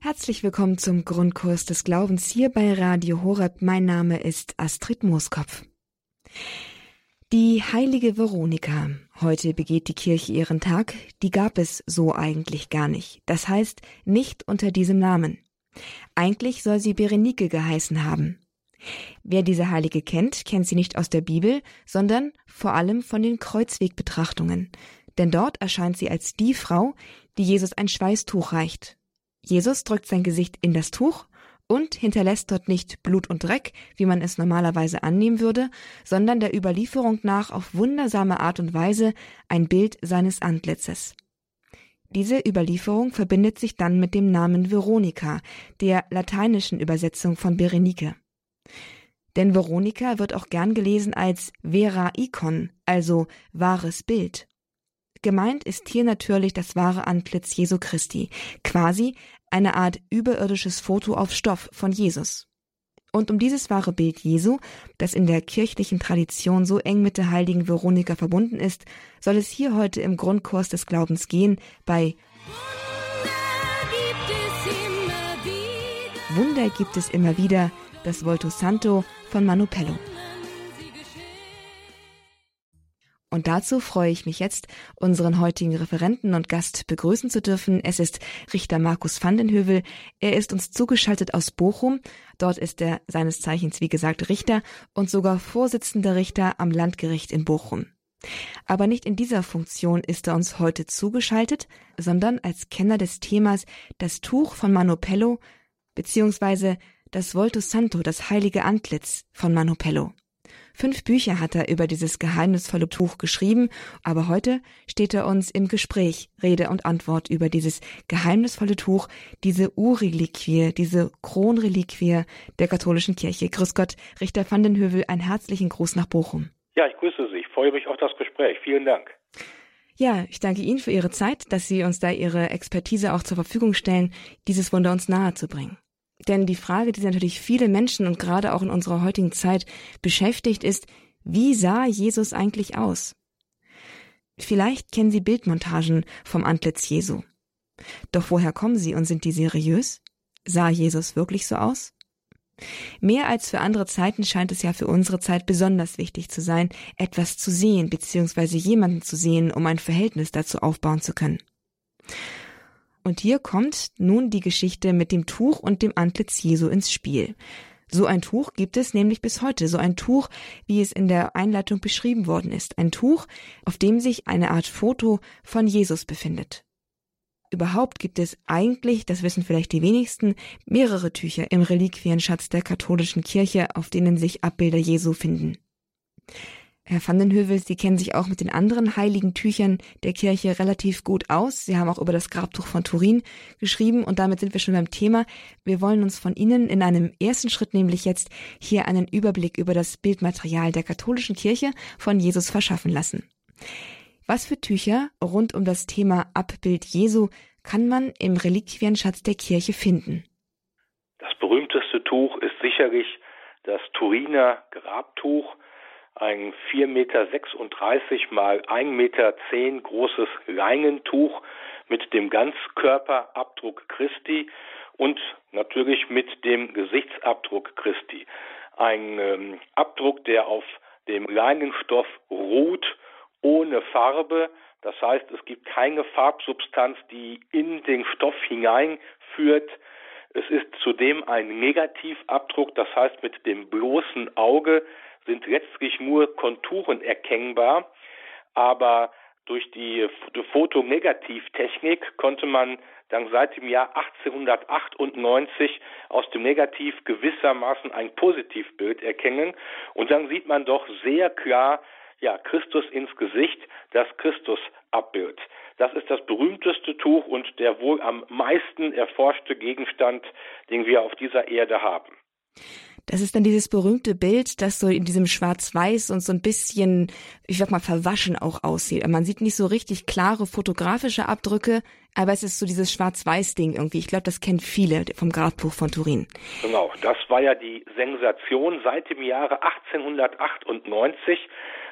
Herzlich willkommen zum Grundkurs des Glaubens hier bei Radio Horeb. Mein Name ist Astrid Mooskopf. Die heilige Veronika. Heute begeht die Kirche ihren Tag. Die gab es so eigentlich gar nicht. Das heißt, nicht unter diesem Namen. Eigentlich soll sie Berenike geheißen haben. Wer diese Heilige kennt, kennt sie nicht aus der Bibel, sondern vor allem von den Kreuzwegbetrachtungen. Denn dort erscheint sie als die Frau, die Jesus ein Schweißtuch reicht Jesus drückt sein Gesicht in das Tuch und hinterlässt dort nicht Blut und Dreck, wie man es normalerweise annehmen würde, sondern der Überlieferung nach auf wundersame Art und Weise ein Bild seines Antlitzes. Diese Überlieferung verbindet sich dann mit dem Namen Veronika, der lateinischen Übersetzung von Berenike. Denn Veronika wird auch gern gelesen als Vera Icon, also wahres Bild. Gemeint ist hier natürlich das wahre Antlitz Jesu Christi, quasi eine Art überirdisches Foto auf Stoff von Jesus. Und um dieses wahre Bild Jesu, das in der kirchlichen Tradition so eng mit der heiligen Veronika verbunden ist, soll es hier heute im Grundkurs des Glaubens gehen bei Wunder gibt es immer wieder, das Volto Santo von Manu Und dazu freue ich mich jetzt, unseren heutigen Referenten und Gast begrüßen zu dürfen. Es ist Richter Markus Vandenhövel. Er ist uns zugeschaltet aus Bochum. Dort ist er seines Zeichens, wie gesagt, Richter und sogar Vorsitzender Richter am Landgericht in Bochum. Aber nicht in dieser Funktion ist er uns heute zugeschaltet, sondern als Kenner des Themas das Tuch von Manopello beziehungsweise das Volto Santo, das heilige Antlitz von Manopello. Fünf Bücher hat er über dieses geheimnisvolle Tuch geschrieben, aber heute steht er uns im Gespräch Rede und Antwort über dieses geheimnisvolle Tuch, diese Urreliquie, diese Kronreliquie der katholischen Kirche. Grüß Gott, Richter van den Hövel, einen herzlichen Gruß nach Bochum. Ja, ich grüße Sie. Ich freue mich auf das Gespräch. Vielen Dank. Ja, ich danke Ihnen für Ihre Zeit, dass Sie uns da Ihre Expertise auch zur Verfügung stellen, dieses Wunder uns nahe zu bringen. Denn die Frage, die natürlich viele Menschen und gerade auch in unserer heutigen Zeit beschäftigt, ist, wie sah Jesus eigentlich aus? Vielleicht kennen Sie Bildmontagen vom Antlitz Jesu. Doch woher kommen sie und sind die seriös? Sah Jesus wirklich so aus? Mehr als für andere Zeiten scheint es ja für unsere Zeit besonders wichtig zu sein, etwas zu sehen bzw. jemanden zu sehen, um ein Verhältnis dazu aufbauen zu können. Und hier kommt nun die Geschichte mit dem Tuch und dem Antlitz Jesu ins Spiel. So ein Tuch gibt es nämlich bis heute, so ein Tuch, wie es in der Einleitung beschrieben worden ist, ein Tuch, auf dem sich eine Art Foto von Jesus befindet. Überhaupt gibt es eigentlich, das wissen vielleicht die wenigsten, mehrere Tücher im Reliquienschatz der katholischen Kirche, auf denen sich Abbilder Jesu finden. Herr van den Hövel, Sie kennen sich auch mit den anderen heiligen Tüchern der Kirche relativ gut aus. Sie haben auch über das Grabtuch von Turin geschrieben und damit sind wir schon beim Thema. Wir wollen uns von Ihnen in einem ersten Schritt nämlich jetzt hier einen Überblick über das Bildmaterial der katholischen Kirche von Jesus verschaffen lassen. Was für Tücher rund um das Thema Abbild Jesu kann man im Reliquienschatz der Kirche finden? Das berühmteste Tuch ist sicherlich das Turiner Grabtuch ein 4,36 Meter mal 1,10 Meter großes Leinentuch mit dem Ganzkörperabdruck Christi und natürlich mit dem Gesichtsabdruck Christi. Ein ähm, Abdruck, der auf dem Leinenstoff ruht, ohne Farbe. Das heißt, es gibt keine Farbsubstanz, die in den Stoff hineinführt. Es ist zudem ein Negativabdruck, das heißt mit dem bloßen Auge sind letztlich nur Konturen erkennbar, aber durch die Fotonegativtechnik konnte man dann seit dem Jahr 1898 aus dem Negativ gewissermaßen ein Positivbild erkennen und dann sieht man doch sehr klar, ja, Christus ins Gesicht, das Christusabbild. Das ist das berühmteste Tuch und der wohl am meisten erforschte Gegenstand, den wir auf dieser Erde haben. Das ist dann dieses berühmte Bild, das so in diesem Schwarz-Weiß und so ein bisschen, ich sag mal, verwaschen auch aussieht. Man sieht nicht so richtig klare fotografische Abdrücke, aber es ist so dieses Schwarz-Weiß-Ding irgendwie. Ich glaube, das kennt viele vom Grabbuch von Turin. Genau, das war ja die Sensation. Seit dem Jahre 1898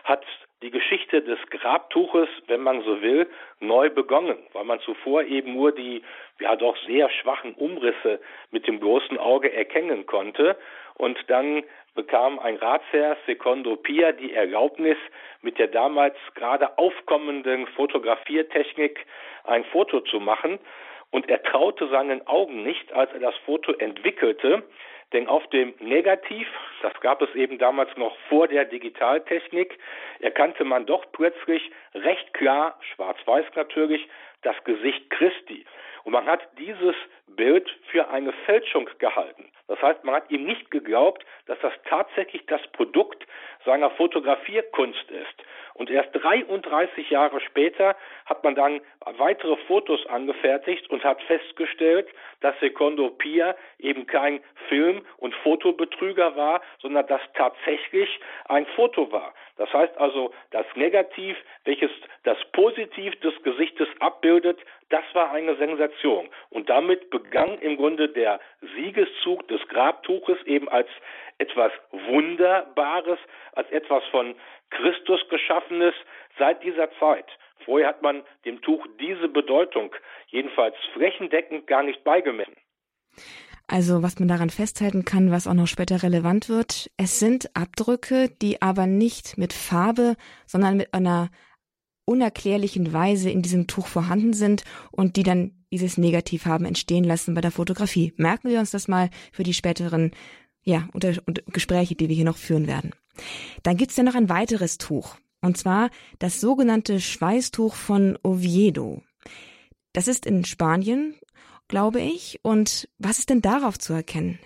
hat die Geschichte des Grabtuches, wenn man so will, neu begonnen, weil man zuvor eben nur die ja doch sehr schwachen Umrisse mit dem bloßen Auge erkennen konnte. Und dann bekam ein Ratsherr Secondo Pia die Erlaubnis, mit der damals gerade aufkommenden Fotografiertechnik ein Foto zu machen. Und er traute seinen Augen nicht, als er das Foto entwickelte, denn auf dem Negativ, das gab es eben damals noch vor der Digitaltechnik, erkannte man doch plötzlich recht klar, schwarz-weiß natürlich, das Gesicht Christi. Und man hat dieses Bild für eine Fälschung gehalten. Das heißt, man hat ihm nicht geglaubt, dass das tatsächlich das Produkt seiner Fotografierkunst ist. Und erst 33 Jahre später hat man dann weitere Fotos angefertigt und hat festgestellt, dass Secondo Pia eben kein Film- und Fotobetrüger war, sondern dass tatsächlich ein Foto war. Das heißt also, das Negativ, welches das Positiv des Gesichtes abbildet, das war eine Sensation. Und damit begann im Grunde der Siegeszug des Grabtuches eben als etwas Wunderbares, als etwas von Christus geschaffenes seit dieser Zeit. Vorher hat man dem Tuch diese Bedeutung jedenfalls flächendeckend gar nicht beigemessen. Also was man daran festhalten kann, was auch noch später relevant wird, es sind Abdrücke, die aber nicht mit Farbe, sondern mit einer unerklärlichen Weise in diesem Tuch vorhanden sind und die dann dieses Negativ haben entstehen lassen bei der Fotografie. Merken wir uns das mal für die späteren ja, unter, unter Gespräche, die wir hier noch führen werden. Dann gibt's ja noch ein weiteres Tuch, und zwar das sogenannte Schweißtuch von Oviedo. Das ist in Spanien, glaube ich. Und was ist denn darauf zu erkennen?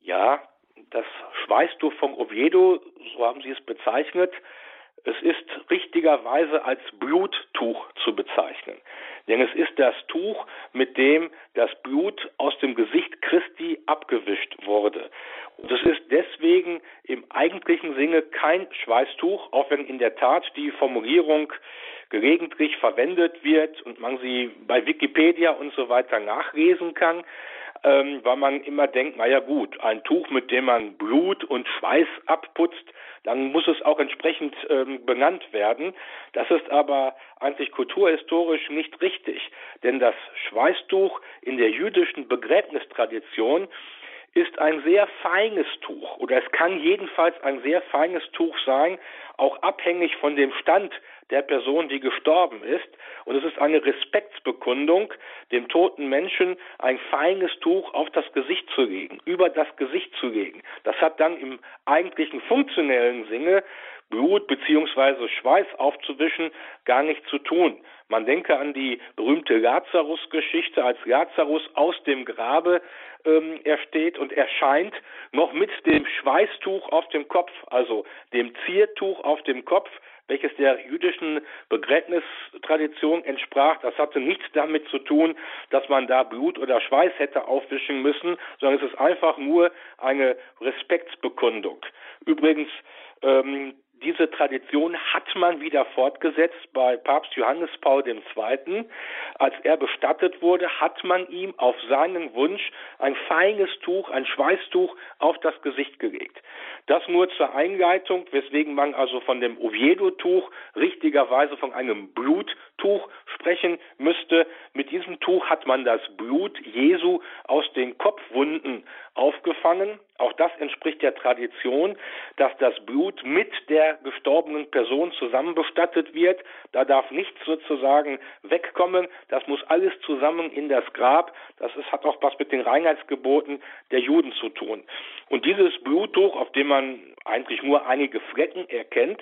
Ja, das Schweißtuch von Oviedo, so haben Sie es bezeichnet, es ist richtigerweise als Bluttuch zu bezeichnen. Denn es ist das Tuch, mit dem das Blut aus dem Gesicht Christi abgewischt wurde. Und es ist deswegen im eigentlichen Sinne kein Schweißtuch, auch wenn in der Tat die Formulierung gelegentlich verwendet wird und man sie bei Wikipedia und so weiter nachlesen kann ähm, weil man immer denkt, naja gut, ein Tuch, mit dem man Blut und Schweiß abputzt, dann muss es auch entsprechend ähm, benannt werden. Das ist aber eigentlich kulturhistorisch nicht richtig, denn das Schweißtuch in der jüdischen Begräbnistradition ist ein sehr feines Tuch oder es kann jedenfalls ein sehr feines Tuch sein, auch abhängig von dem Stand der Person, die gestorben ist. Und es ist eine Respektsbekundung, dem toten Menschen ein feines Tuch auf das Gesicht zu legen, über das Gesicht zu legen. Das hat dann im eigentlichen funktionellen Sinne Blut beziehungsweise Schweiß aufzuwischen gar nichts zu tun. Man denke an die berühmte Lazarus-Geschichte, als Lazarus aus dem Grabe ähm, ersteht und erscheint, noch mit dem Schweißtuch auf dem Kopf, also dem Ziertuch auf dem Kopf, welches der jüdischen Begräbnistradition entsprach. Das hatte nichts damit zu tun, dass man da Blut oder Schweiß hätte aufwischen müssen, sondern es ist einfach nur eine Respektsbekundung. Übrigens, ähm, diese Tradition hat man wieder fortgesetzt bei Papst Johannes Paul II. Als er bestattet wurde, hat man ihm auf seinen Wunsch ein feines Tuch, ein Schweißtuch auf das Gesicht gelegt. Das nur zur Einleitung, weswegen man also von dem Oviedo-Tuch richtigerweise von einem Bluttuch sprechen müsste. Mit diesem Tuch hat man das Blut Jesu aus den Kopfwunden aufgefangen. Auch das entspricht der Tradition, dass das Blut mit der gestorbenen Person zusammen bestattet wird. Da darf nichts sozusagen wegkommen. Das muss alles zusammen in das Grab. Das ist, hat auch was mit den Reinheitsgeboten der Juden zu tun. Und dieses Bluttuch, auf dem man eigentlich nur einige Flecken erkennt,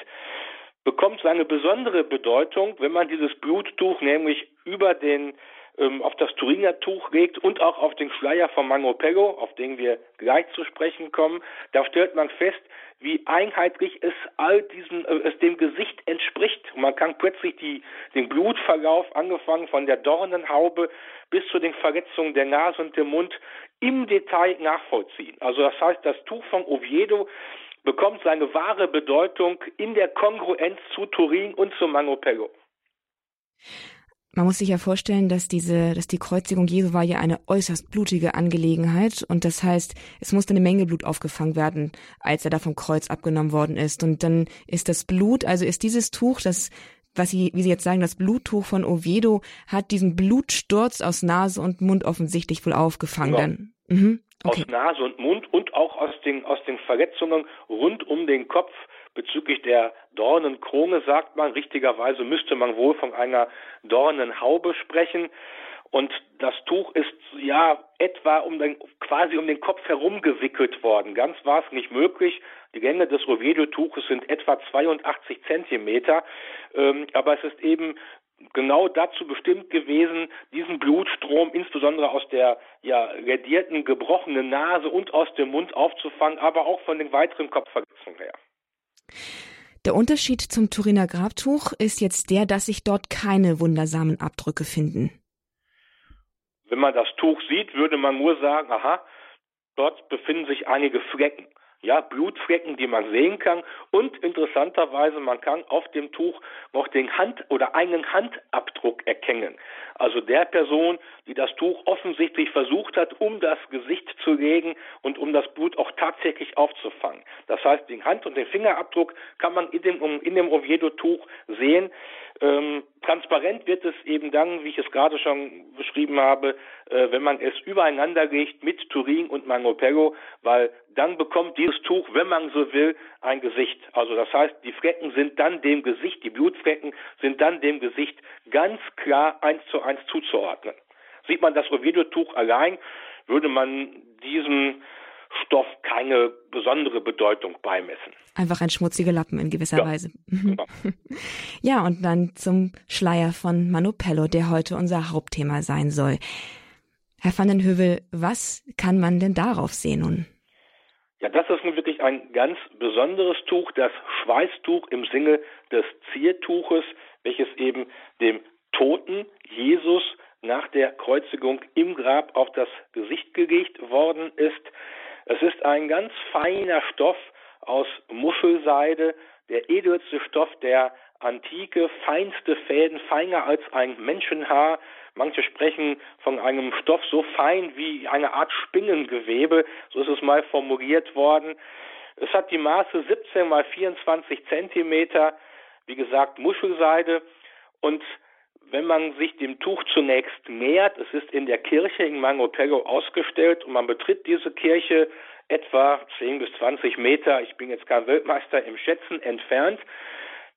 bekommt seine besondere Bedeutung, wenn man dieses Bluttuch nämlich über den ähm, auf das Turiner Tuch legt und auch auf den Schleier von Mangopello, auf den wir gleich zu sprechen kommen, da stellt man fest, wie einheitlich es all diesen, äh, es dem Gesicht entspricht. man kann plötzlich die, den Blutverlauf, angefangen von der Dornenhaube bis zu den Verletzungen der Nase und dem Mund, im Detail nachvollziehen. Also das heißt, das Tuch von Oviedo bekommt seine wahre Bedeutung in der Kongruenz zu Turin und zu Mangopello. Man muss sich ja vorstellen, dass diese, dass die Kreuzigung Jesu war ja eine äußerst blutige Angelegenheit und das heißt, es musste eine Menge Blut aufgefangen werden, als er da vom Kreuz abgenommen worden ist. Und dann ist das Blut, also ist dieses Tuch, das, was Sie, wie Sie jetzt sagen, das Bluttuch von Oviedo, hat diesen Blutsturz aus Nase und Mund offensichtlich wohl aufgefangen. Genau. Dann. Mhm. Okay. Aus Nase und Mund und auch aus den, aus den Verletzungen rund um den Kopf Bezüglich der Dornenkrone sagt man, richtigerweise müsste man wohl von einer Dornenhaube sprechen. Und das Tuch ist ja etwa um den, quasi um den Kopf herum gewickelt worden. Ganz war es nicht möglich. Die Länge des Oviedo-Tuches sind etwa 82 Zentimeter. Ähm, aber es ist eben genau dazu bestimmt gewesen, diesen Blutstrom insbesondere aus der ja redierten, gebrochenen Nase und aus dem Mund aufzufangen, aber auch von den weiteren Kopfverletzungen her. Der Unterschied zum Turiner Grabtuch ist jetzt der, dass sich dort keine wundersamen Abdrücke finden. Wenn man das Tuch sieht, würde man nur sagen, aha, dort befinden sich einige Flecken ja, Blutflecken, die man sehen kann. Und interessanterweise, man kann auf dem Tuch noch den Hand- oder einen Handabdruck erkennen. Also der Person, die das Tuch offensichtlich versucht hat, um das Gesicht zu legen und um das Blut auch tatsächlich aufzufangen. Das heißt, den Hand- und den Fingerabdruck kann man in dem, in dem Oviedo-Tuch sehen. Ähm, transparent wird es eben dann, wie ich es gerade schon beschrieben habe, äh, wenn man es übereinander legt mit Turin und Manopello, weil dann bekommt dieses Tuch, wenn man so will, ein Gesicht. Also das heißt, die Flecken sind dann dem Gesicht, die Blutflecken sind dann dem Gesicht ganz klar eins zu eins zuzuordnen. Sieht man das Oviedo-Tuch allein, würde man diesem Stoff keine besondere Bedeutung beimessen. Einfach ein schmutziger Lappen in gewisser ja, Weise. Genau. Ja, und dann zum Schleier von Manopello, der heute unser Hauptthema sein soll. Herr van den Hövel, was kann man denn darauf sehen nun? Ja, das ist nun wirklich ein ganz besonderes Tuch, das Schweißtuch im Sinne des Ziertuches, welches eben dem toten Jesus nach der Kreuzigung im Grab auf das Gesicht gelegt worden ist. Es ist ein ganz feiner Stoff aus Muschelseide, der edelste Stoff der Antike, feinste Fäden, feiner als ein Menschenhaar. Manche sprechen von einem Stoff so fein wie eine Art Spinnengewebe, so ist es mal formuliert worden. Es hat die Maße 17 mal 24 Zentimeter, wie gesagt Muschelseide und wenn man sich dem Tuch zunächst nähert, es ist in der Kirche in Mangopello ausgestellt und man betritt diese Kirche etwa 10 bis 20 Meter, ich bin jetzt kein Weltmeister im Schätzen, entfernt,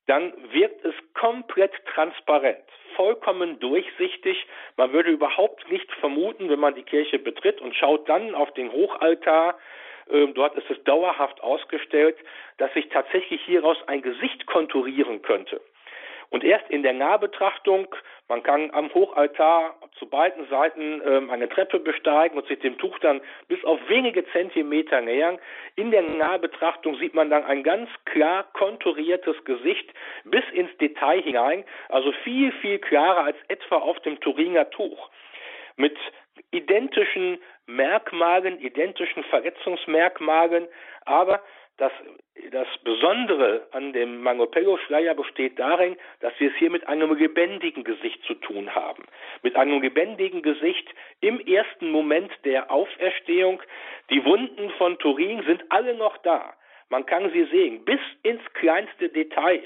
dann wirkt es komplett transparent, vollkommen durchsichtig. Man würde überhaupt nicht vermuten, wenn man die Kirche betritt und schaut dann auf den Hochaltar, äh, dort ist es dauerhaft ausgestellt, dass sich tatsächlich hieraus ein Gesicht konturieren könnte. Und erst in der Nahbetrachtung, man kann am Hochaltar zu beiden Seiten ähm, eine Treppe besteigen und sich dem Tuch dann bis auf wenige Zentimeter nähern. In der Nahbetrachtung sieht man dann ein ganz klar konturiertes Gesicht bis ins Detail hinein, also viel, viel klarer als etwa auf dem Turiner Tuch. Mit identischen Merkmalen, identischen Verletzungsmerkmalen, aber das, das Besondere an dem Mangopello-Schleier besteht darin, dass wir es hier mit einem lebendigen Gesicht zu tun haben. Mit einem lebendigen Gesicht im ersten Moment der Auferstehung. Die Wunden von Turin sind alle noch da. Man kann sie sehen, bis ins kleinste Detail.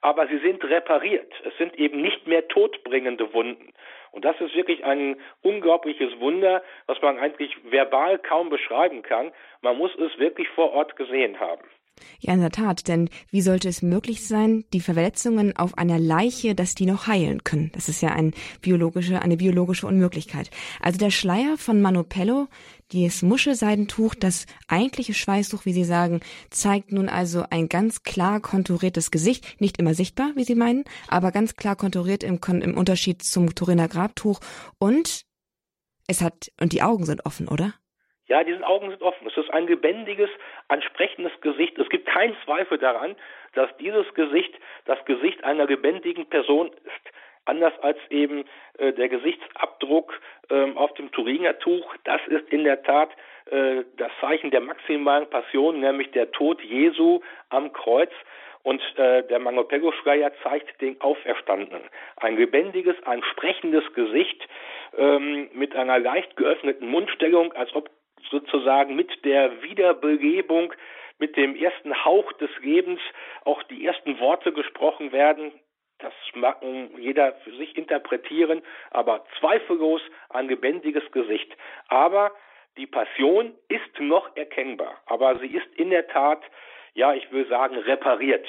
Aber sie sind repariert. Es sind eben nicht mehr todbringende Wunden. Und das ist wirklich ein unglaubliches Wunder, was man eigentlich verbal kaum beschreiben kann. Man muss es wirklich vor Ort gesehen haben. Ja, in der Tat, denn wie sollte es möglich sein, die Verletzungen auf einer Leiche, dass die noch heilen können? Das ist ja ein biologische, eine biologische Unmöglichkeit. Also der Schleier von Manopello, dieses Muschelseidentuch, das eigentliche Schweißtuch, wie Sie sagen, zeigt nun also ein ganz klar konturiertes Gesicht, nicht immer sichtbar, wie Sie meinen, aber ganz klar konturiert im, im Unterschied zum Turiner Grabtuch und es hat, und die Augen sind offen, oder? Ja, diese Augen sind offen. Es ist ein lebendiges, ansprechendes Gesicht. Es gibt keinen Zweifel daran, dass dieses Gesicht das Gesicht einer lebendigen Person ist. Anders als eben äh, der Gesichtsabdruck ähm, auf dem Turiner Tuch. Das ist in der Tat äh, das Zeichen der maximalen Passion, nämlich der Tod Jesu am Kreuz. Und äh, der Mangopego-Schleier zeigt den Auferstandenen. Ein lebendiges, ein sprechendes Gesicht ähm, mit einer leicht geöffneten Mundstellung, als ob sozusagen mit der Wiederbelebung, mit dem ersten Hauch des Lebens auch die ersten Worte gesprochen werden. Das mag jeder für sich interpretieren, aber zweifellos ein lebendiges Gesicht. Aber die Passion ist noch erkennbar, aber sie ist in der Tat, ja, ich will sagen, repariert.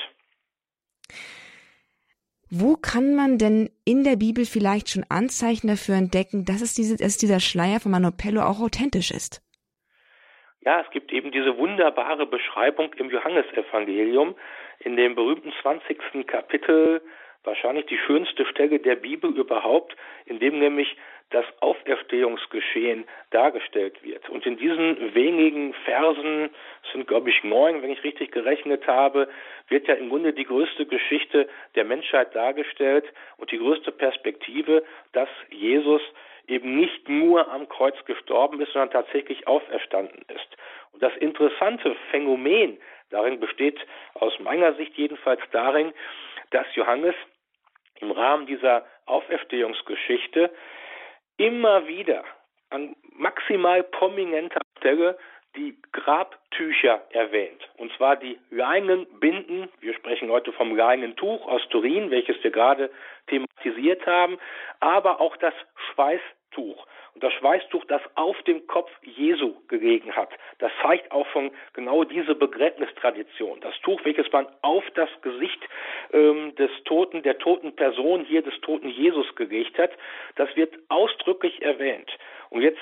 Wo kann man denn in der Bibel vielleicht schon Anzeichen dafür entdecken, dass, es diese, dass dieser Schleier von Manopello auch authentisch ist? Ja, es gibt eben diese wunderbare Beschreibung im Johannesevangelium in dem berühmten 20. Kapitel, wahrscheinlich die schönste Stelle der Bibel überhaupt, in dem nämlich das Auferstehungsgeschehen dargestellt wird. Und in diesen wenigen Versen, sind glaube ich neun, wenn ich richtig gerechnet habe, wird ja im Grunde die größte Geschichte der Menschheit dargestellt und die größte Perspektive, dass Jesus eben nicht nur am Kreuz gestorben ist, sondern tatsächlich auferstanden ist. Und das interessante Phänomen darin besteht aus meiner Sicht jedenfalls darin, dass Johannes im Rahmen dieser Auferstehungsgeschichte immer wieder an maximal prominenter Stelle die Grabtücher erwähnt. Und zwar die Leinenbinden. Wir sprechen heute vom Leinentuch aus Turin, welches wir gerade thematisiert haben, aber auch das Schweißtuch. Und das Schweißtuch, das auf dem Kopf Jesu gelegen hat, das zeigt auch von genau diese Begräbnistradition. Das Tuch, welches man auf das Gesicht ähm, des Toten, der toten Person hier des toten Jesus gelegt hat, das wird ausdrücklich erwähnt. Und jetzt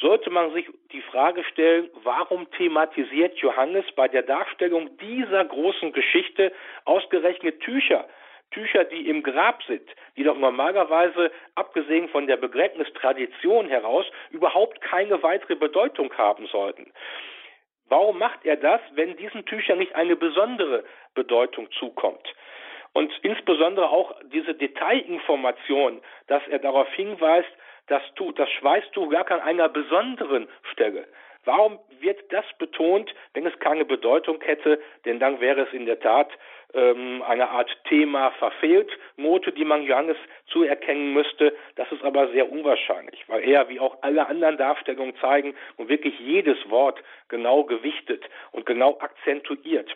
sollte man sich die Frage stellen, warum thematisiert Johannes bei der Darstellung dieser großen Geschichte ausgerechnet Tücher? Tücher, die im Grab sind, die doch normalerweise, abgesehen von der Begräbnistradition heraus, überhaupt keine weitere Bedeutung haben sollten. Warum macht er das, wenn diesen Tüchern nicht eine besondere Bedeutung zukommt? Und insbesondere auch diese Detailinformation, dass er darauf hinweist, das, Tuch, das Schweißtuch gar an einer besonderen Stelle. Warum wird das betont, wenn es keine Bedeutung hätte? Denn dann wäre es in der Tat ähm, eine Art Thema verfehlt, Note, die man Johannes zuerkennen müsste. Das ist aber sehr unwahrscheinlich, weil er, wie auch alle anderen Darstellungen zeigen, und wirklich jedes Wort genau gewichtet und genau akzentuiert.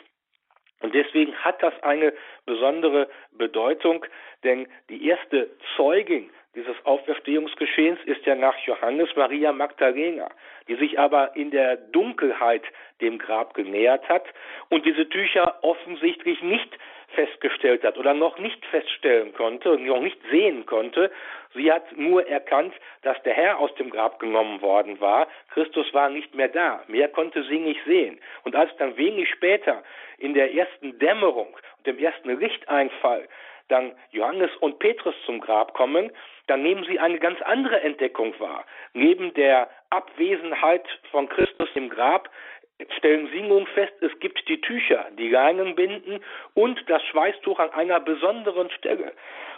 Und deswegen hat das eine besondere Bedeutung, denn die erste Zeugin dieses Auferstehungsgeschehens ist ja nach Johannes Maria Magdalena, die sich aber in der Dunkelheit dem Grab genähert hat und diese Tücher offensichtlich nicht festgestellt hat oder noch nicht feststellen konnte und noch nicht sehen konnte. Sie hat nur erkannt, dass der Herr aus dem Grab genommen worden war. Christus war nicht mehr da. Mehr konnte sie nicht sehen. Und als dann wenig später in der ersten Dämmerung und dem ersten Lichteinfall dann Johannes und Petrus zum Grab kommen, dann nehmen sie eine ganz andere Entdeckung wahr. Neben der Abwesenheit von Christus im Grab stellen sie nun fest, es gibt die Tücher, die Leinenbinden und das Schweißtuch an einer besonderen Stelle.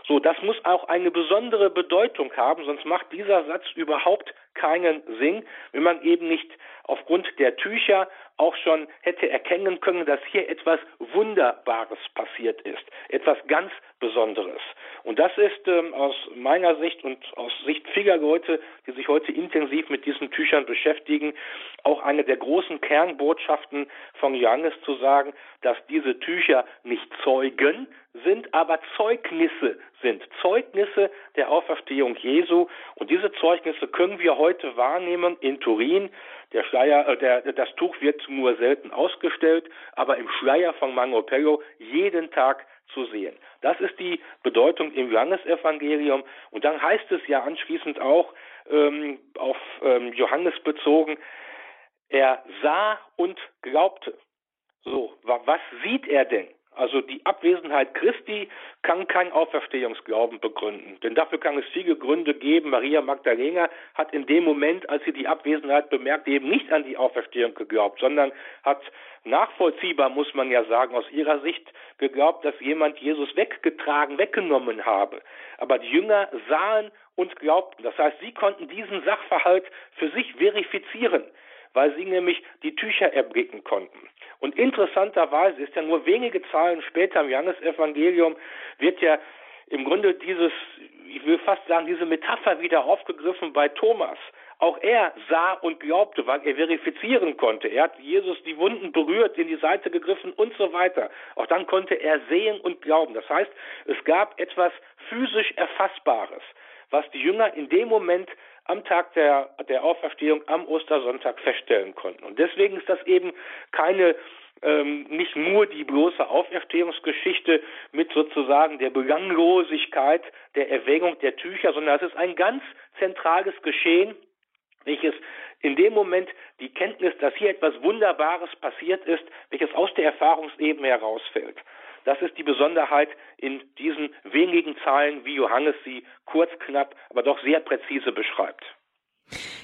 So, das muss auch eine besondere Bedeutung haben, sonst macht dieser Satz überhaupt keinen Sinn, wenn man eben nicht aufgrund der Tücher auch schon hätte erkennen können, dass hier etwas Wunderbares passiert ist, etwas ganz Besonderes. Und das ist ähm, aus meiner Sicht und aus Sicht vieler Leute, die sich heute intensiv mit diesen Tüchern beschäftigen, auch eine der großen Kernbotschaften von Johannes zu sagen, dass diese Tücher nicht Zeugen sind, aber Zeugnisse sind. Zeugnisse der Auferstehung Jesu. Und diese Zeugnisse können wir heute wahrnehmen in Turin. Der Schleier, äh, der, das Tuch wird nur selten ausgestellt, aber im Schleier von Mangopello jeden Tag zu sehen. Das ist die Bedeutung im Johannesevangelium. Und dann heißt es ja anschließend auch ähm, auf ähm, Johannes bezogen, er sah und glaubte. So, was sieht er denn? Also die Abwesenheit Christi kann kein Auferstehungsglauben begründen. Denn dafür kann es viele Gründe geben. Maria Magdalena hat in dem Moment, als sie die Abwesenheit bemerkt, eben nicht an die Auferstehung geglaubt, sondern hat nachvollziehbar, muss man ja sagen, aus ihrer Sicht geglaubt, dass jemand Jesus weggetragen, weggenommen habe. Aber die Jünger sahen und glaubten. Das heißt, sie konnten diesen Sachverhalt für sich verifizieren weil sie nämlich die Tücher erblicken konnten. Und interessanterweise ist ja nur wenige Zeilen später im Johannesevangelium wird ja im Grunde dieses, ich will fast sagen, diese Metapher wieder aufgegriffen bei Thomas. Auch er sah und glaubte, weil er verifizieren konnte. Er hat Jesus die Wunden berührt, in die Seite gegriffen und so weiter. Auch dann konnte er sehen und glauben. Das heißt, es gab etwas physisch Erfassbares, was die Jünger in dem Moment am Tag der, der Auferstehung am Ostersonntag feststellen konnten. Und deswegen ist das eben keine ähm, nicht nur die bloße Auferstehungsgeschichte mit sozusagen der Belanglosigkeit der Erwägung der Tücher, sondern es ist ein ganz zentrales Geschehen, welches in dem Moment die Kenntnis, dass hier etwas Wunderbares passiert ist, welches aus der Erfahrungsebene herausfällt. Das ist die Besonderheit in diesen wenigen Zeilen, wie Johannes sie kurz, knapp, aber doch sehr präzise beschreibt.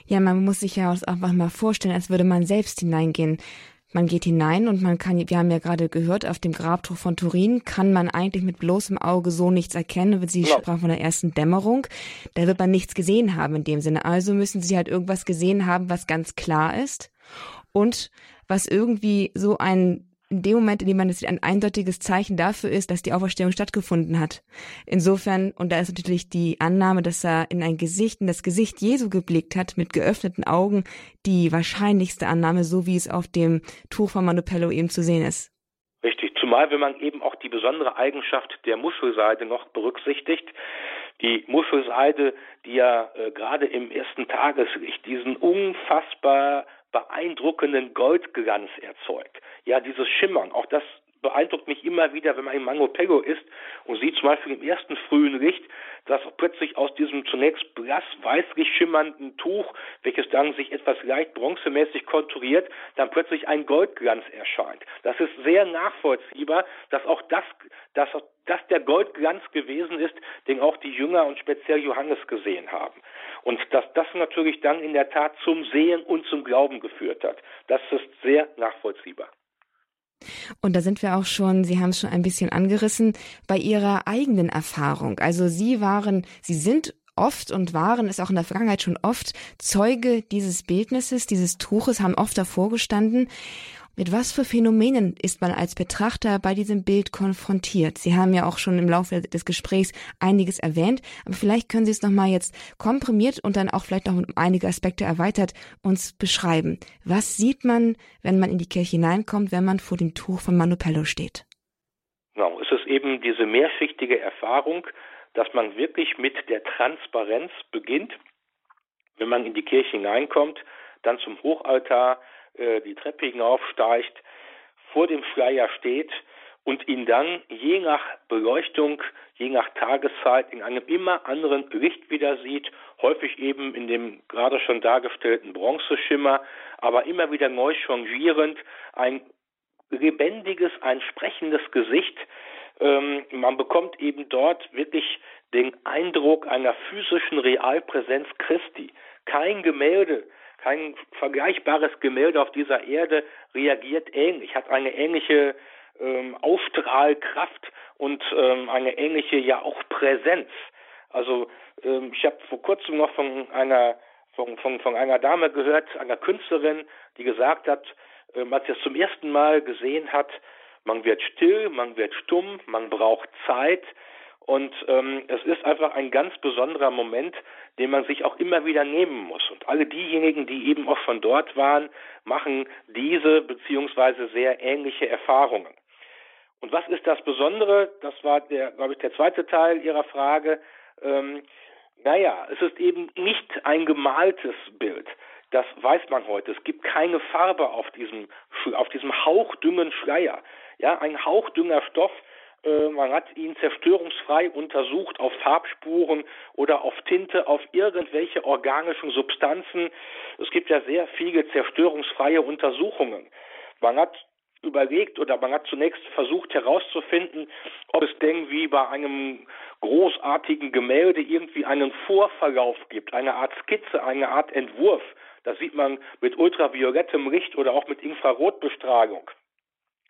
Ja, man muss sich ja auch einfach mal vorstellen, als würde man selbst hineingehen. Man geht hinein und man kann, wir haben ja gerade gehört, auf dem Grabtuch von Turin kann man eigentlich mit bloßem Auge so nichts erkennen. Sie genau. sprach von der ersten Dämmerung. Da wird man nichts gesehen haben in dem Sinne. Also müssen Sie halt irgendwas gesehen haben, was ganz klar ist und was irgendwie so ein in dem Moment, in dem man es ein eindeutiges Zeichen dafür ist, dass die Auferstehung stattgefunden hat. Insofern, und da ist natürlich die Annahme, dass er in ein Gesicht, in das Gesicht Jesu geblickt hat, mit geöffneten Augen, die wahrscheinlichste Annahme, so wie es auf dem Tuch von Manupello eben zu sehen ist. Richtig, zumal wenn man eben auch die besondere Eigenschaft der Muschelseide noch berücksichtigt. Die Muschelseide, die ja äh, gerade im ersten Tageslicht diesen unfassbar beeindruckenden Goldglanz erzeugt. Ja, dieses Schimmern, auch das beeindruckt mich immer wieder, wenn man in Mango Pego ist und sieht zum Beispiel im ersten frühen Licht, dass plötzlich aus diesem zunächst blass weißlich schimmernden Tuch, welches dann sich etwas leicht bronzemäßig konturiert, dann plötzlich ein Goldglanz erscheint. Das ist sehr nachvollziehbar, dass auch das, dass das der Goldglanz gewesen ist, den auch die Jünger und speziell Johannes gesehen haben. Und dass das natürlich dann in der Tat zum Sehen und zum Glauben geführt hat. Das ist sehr nachvollziehbar. Und da sind wir auch schon, Sie haben es schon ein bisschen angerissen, bei Ihrer eigenen Erfahrung. Also Sie waren, Sie sind oft und waren es auch in der Vergangenheit schon oft Zeuge dieses Bildnisses, dieses Tuches, haben oft davor gestanden. Mit was für Phänomenen ist man als Betrachter bei diesem Bild konfrontiert? Sie haben ja auch schon im Laufe des Gesprächs einiges erwähnt, aber vielleicht können Sie es nochmal jetzt komprimiert und dann auch vielleicht noch um einige Aspekte erweitert uns beschreiben. Was sieht man, wenn man in die Kirche hineinkommt, wenn man vor dem Tuch von Manupello steht? Genau, es ist eben diese mehrschichtige Erfahrung, dass man wirklich mit der Transparenz beginnt, wenn man in die Kirche hineinkommt, dann zum Hochaltar, äh, die Treppe hinaufsteigt, vor dem Schleier steht und ihn dann je nach Beleuchtung, je nach Tageszeit in einem immer anderen Licht wieder sieht, häufig eben in dem gerade schon dargestellten Bronzeschimmer, aber immer wieder neu changierend, ein lebendiges, ein sprechendes Gesicht. Ähm, man bekommt eben dort wirklich den Eindruck einer physischen Realpräsenz Christi. Kein Gemälde kein vergleichbares Gemälde auf dieser Erde reagiert ähnlich, hat eine ähnliche ähm, Ausstrahlkraft und ähm, eine ähnliche ja auch Präsenz. Also ähm, ich habe vor kurzem noch von einer von, von, von einer Dame gehört, einer Künstlerin, die gesagt hat, ähm, als sie es zum ersten Mal gesehen hat, man wird still, man wird stumm, man braucht Zeit, und ähm, es ist einfach ein ganz besonderer Moment, den man sich auch immer wieder nehmen muss. Und alle diejenigen, die eben auch von dort waren, machen diese beziehungsweise sehr ähnliche Erfahrungen. Und was ist das Besondere? Das war der, glaube ich, der zweite Teil Ihrer Frage. Ähm, naja, es ist eben nicht ein gemaltes Bild. Das weiß man heute. Es gibt keine Farbe auf diesem, auf diesem hauchdüngen Schleier. Ja, ein hauchdünger Stoff, man hat ihn zerstörungsfrei untersucht auf Farbspuren oder auf Tinte, auf irgendwelche organischen Substanzen. Es gibt ja sehr viele zerstörungsfreie Untersuchungen. Man hat überlegt oder man hat zunächst versucht herauszufinden, ob es denn wie bei einem großartigen Gemälde irgendwie einen Vorverlauf gibt, eine Art Skizze, eine Art Entwurf. Das sieht man mit ultraviolettem Licht oder auch mit Infrarotbestrahlung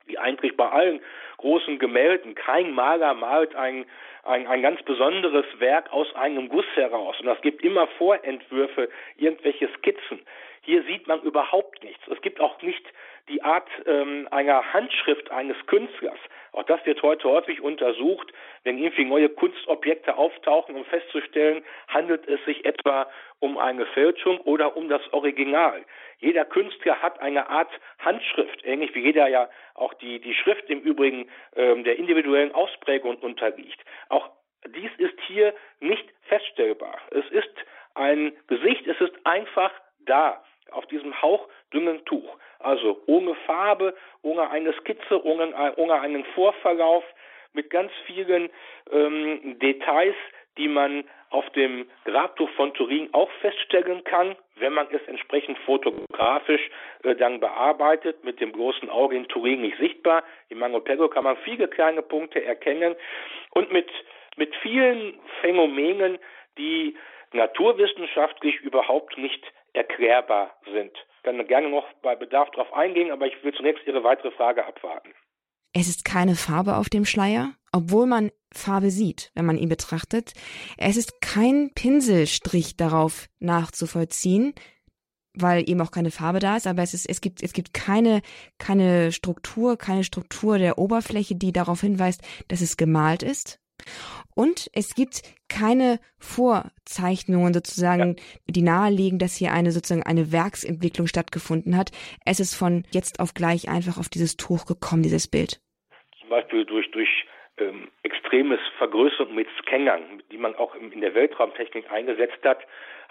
wie eigentlich bei allen großen Gemälden. Kein Maler malt ein, ein, ein ganz besonderes Werk aus einem Guss heraus. Und es gibt immer Vorentwürfe, irgendwelche Skizzen. Hier sieht man überhaupt nichts. Es gibt auch nicht die Art ähm, einer Handschrift eines Künstlers. Auch das wird heute häufig untersucht, wenn irgendwie neue Kunstobjekte auftauchen, um festzustellen, handelt es sich etwa um eine Fälschung oder um das Original. Jeder Künstler hat eine Art Handschrift, ähnlich wie jeder ja auch die, die Schrift im Übrigen ähm, der individuellen Ausprägung unterliegt. Auch dies ist hier nicht feststellbar. Es ist ein Gesicht, es ist einfach da auf diesem hauchdünnen Tuch. Also ohne Farbe, ohne eine Skizze, ohne, ohne einen Vorverlauf, mit ganz vielen ähm, Details, die man auf dem Grabtuch von Turin auch feststellen kann, wenn man es entsprechend fotografisch äh, dann bearbeitet, mit dem großen Auge in Turin nicht sichtbar. Im Mangopego kann man viele kleine Punkte erkennen und mit, mit vielen Phänomenen, die naturwissenschaftlich überhaupt nicht erklärbar sind. Ich kann gerne noch bei Bedarf darauf eingehen, aber ich will zunächst Ihre weitere Frage abwarten. Es ist keine Farbe auf dem Schleier, obwohl man Farbe sieht, wenn man ihn betrachtet. Es ist kein Pinselstrich darauf nachzuvollziehen, weil eben auch keine Farbe da ist, aber es ist, es gibt, es gibt keine, keine Struktur, keine Struktur der Oberfläche, die darauf hinweist, dass es gemalt ist. Und es gibt keine Vorzeichnungen sozusagen, ja. die nahelegen, dass hier eine sozusagen eine Werksentwicklung stattgefunden hat. Es ist von jetzt auf gleich einfach auf dieses Tuch gekommen, dieses Bild. Zum Beispiel durch, durch ähm, extremes Vergrößerung mit Scannern, die man auch in der Weltraumtechnik eingesetzt hat,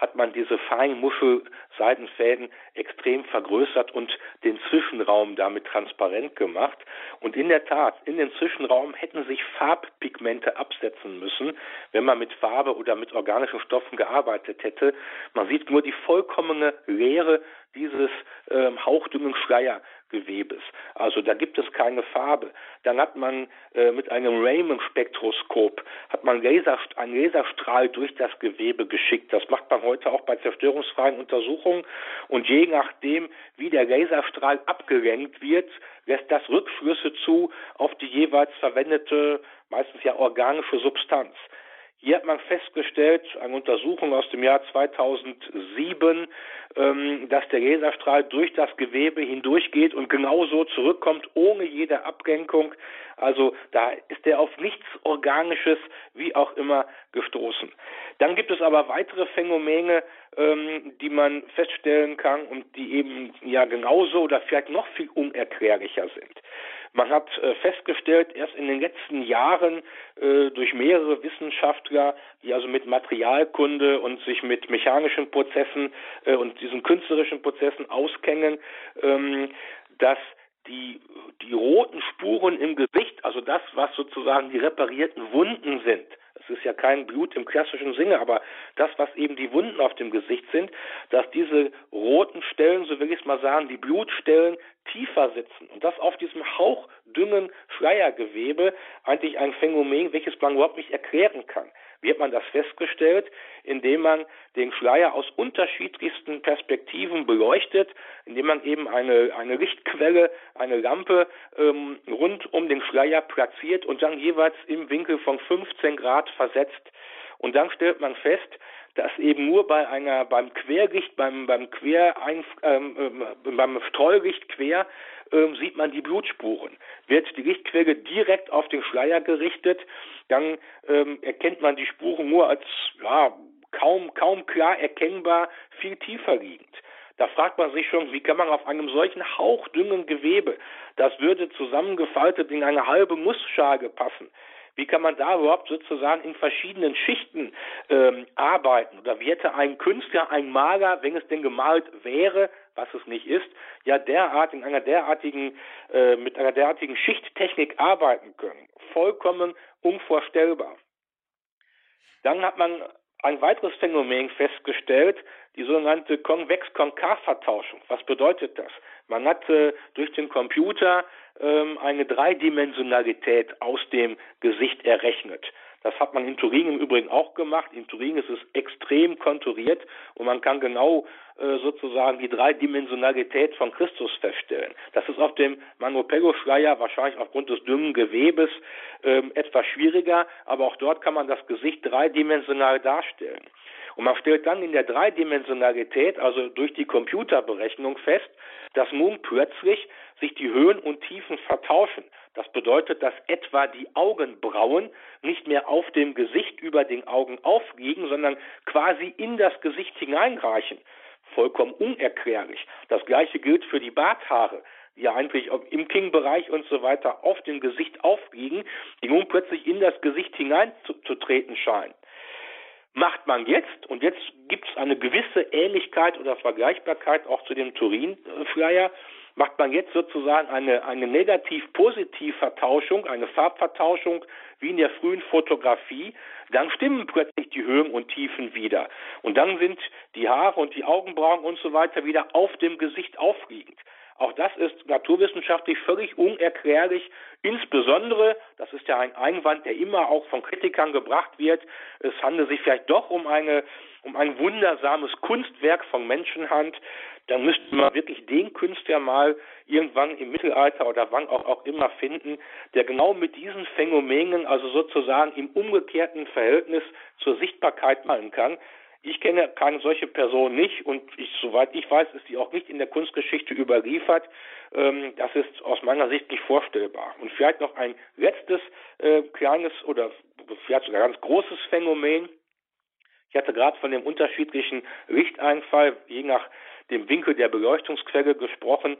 hat man diese feinen Muschelseitenfäden extrem vergrößert und den Zwischenraum damit transparent gemacht. Und in der Tat, in den Zwischenraum hätten sich Farbpigmente absetzen müssen, wenn man mit Farbe oder mit organischen Stoffen gearbeitet hätte. Man sieht nur die vollkommene Leere dieses ähm, hauchdünnen Schleiergewebes. Also da gibt es keine Farbe. Dann hat man äh, mit einem Raymond-Spektroskop hat man Laser, einen Laserstrahl durch das Gewebe geschickt. Das macht man heute auch bei zerstörungsfreien Untersuchungen. Und je nachdem, wie der Laserstrahl abgelenkt wird, lässt das Rückschlüsse zu auf die jeweils verwendete, meistens ja organische Substanz. Hier hat man festgestellt, eine Untersuchung aus dem Jahr 2007, ähm, dass der Laserstrahl durch das Gewebe hindurchgeht und genauso zurückkommt, ohne jede Ablenkung. Also da ist er auf nichts Organisches, wie auch immer, gestoßen. Dann gibt es aber weitere Phänomene, ähm, die man feststellen kann und die eben ja genauso oder vielleicht noch viel unerklärlicher sind. Man hat äh, festgestellt, erst in den letzten Jahren äh, durch mehrere Wissenschaftler, die also mit Materialkunde und sich mit mechanischen Prozessen äh, und diesen künstlerischen Prozessen auskennen, ähm, dass die, die roten Spuren im Gesicht, also das, was sozusagen die reparierten Wunden sind, es ist ja kein Blut im klassischen Sinne, aber das, was eben die Wunden auf dem Gesicht sind, dass diese roten Stellen, so will ich es mal sagen, die Blutstellen tiefer sitzen und das auf diesem hauchdünnen Schleiergewebe eigentlich ein Phänomen, welches man überhaupt nicht erklären kann. Hat man das festgestellt? Indem man den Schleier aus unterschiedlichsten Perspektiven beleuchtet, indem man eben eine, eine Lichtquelle, eine Lampe ähm, rund um den Schleier platziert und dann jeweils im Winkel von 15 Grad versetzt. Und dann stellt man fest, dass eben nur bei einer beim Querlicht, beim beim Quer ähm, äh, beim Streulicht quer ähm, sieht man die Blutspuren. Wird die Lichtquelle direkt auf den Schleier gerichtet, dann ähm, erkennt man die Spuren nur als ja kaum kaum klar erkennbar viel tiefer liegend. Da fragt man sich schon, wie kann man auf einem solchen hauchdünnen Gewebe, das würde zusammengefaltet in eine halbe Nussschale passen, wie kann man da überhaupt sozusagen in verschiedenen Schichten ähm, arbeiten? Oder wie hätte ein Künstler, ein Maler, wenn es denn gemalt wäre, was es nicht ist, ja derart in einer derartigen, äh, mit einer derartigen Schichttechnik arbeiten können? Vollkommen unvorstellbar. Dann hat man ein weiteres Phänomen festgestellt, die sogenannte Konvex-Konkav-Vertauschung. Was bedeutet das? Man hat äh, durch den Computer ähm, eine Dreidimensionalität aus dem Gesicht errechnet. Das hat man in Turin im Übrigen auch gemacht. In Turin ist es extrem konturiert und man kann genau äh, sozusagen die Dreidimensionalität von Christus feststellen. Das ist auf dem Manopello-Schleier wahrscheinlich aufgrund des dünnen Gewebes ähm, etwas schwieriger, aber auch dort kann man das Gesicht dreidimensional darstellen. Und man stellt dann in der Dreidimensionalität, also durch die Computerberechnung fest, dass nun plötzlich sich die Höhen und Tiefen vertauschen. Das bedeutet, dass etwa die Augenbrauen nicht mehr auf dem Gesicht über den Augen aufliegen, sondern quasi in das Gesicht hineinreichen. Vollkommen unerklärlich. Das gleiche gilt für die Barthaare die ja eigentlich im King-Bereich und so weiter auf dem Gesicht aufliegen, die nun plötzlich in das Gesicht hineinzutreten scheinen. Macht man jetzt, und jetzt gibt es eine gewisse Ähnlichkeit oder Vergleichbarkeit auch zu dem Turin-Flyer, macht man jetzt sozusagen eine, eine Negativ-Positiv-Vertauschung, eine Farbvertauschung wie in der frühen Fotografie, dann stimmen plötzlich die Höhen und Tiefen wieder. Und dann sind die Haare und die Augenbrauen und so weiter wieder auf dem Gesicht aufliegend. Auch das ist naturwissenschaftlich völlig unerklärlich. Insbesondere, das ist ja ein Einwand, der immer auch von Kritikern gebracht wird, es handelt sich vielleicht doch um eine um ein wundersames Kunstwerk von Menschenhand, dann müsste man wirklich den Künstler mal irgendwann im Mittelalter oder wann auch, auch immer finden, der genau mit diesen Phänomenen, also sozusagen im umgekehrten Verhältnis zur Sichtbarkeit malen kann. Ich kenne keine solche Person nicht und ich, soweit ich weiß, ist die auch nicht in der Kunstgeschichte überliefert. Ähm, das ist aus meiner Sicht nicht vorstellbar. Und vielleicht noch ein letztes äh, kleines oder vielleicht sogar ganz großes Phänomen. Ich hatte gerade von dem unterschiedlichen Lichteinfall je nach dem Winkel der Beleuchtungsquelle gesprochen.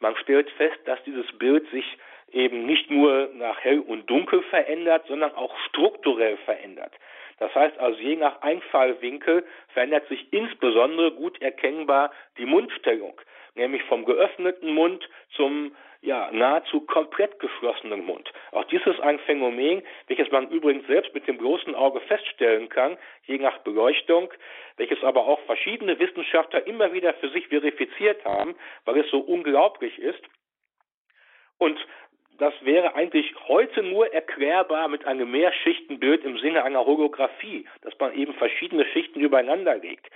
Man stellt fest, dass dieses Bild sich eben nicht nur nach hell und dunkel verändert, sondern auch strukturell verändert. Das heißt also, je nach Einfallwinkel verändert sich insbesondere gut erkennbar die Mundstellung, nämlich vom geöffneten Mund zum ja, nahezu komplett geschlossenen Mund. Auch dies ist ein Phänomen, welches man übrigens selbst mit dem bloßen Auge feststellen kann, je nach Beleuchtung, welches aber auch verschiedene Wissenschaftler immer wieder für sich verifiziert haben, weil es so unglaublich ist. Und das wäre eigentlich heute nur erklärbar mit einem Mehrschichtenbild im Sinne einer Holographie, dass man eben verschiedene Schichten übereinander legt.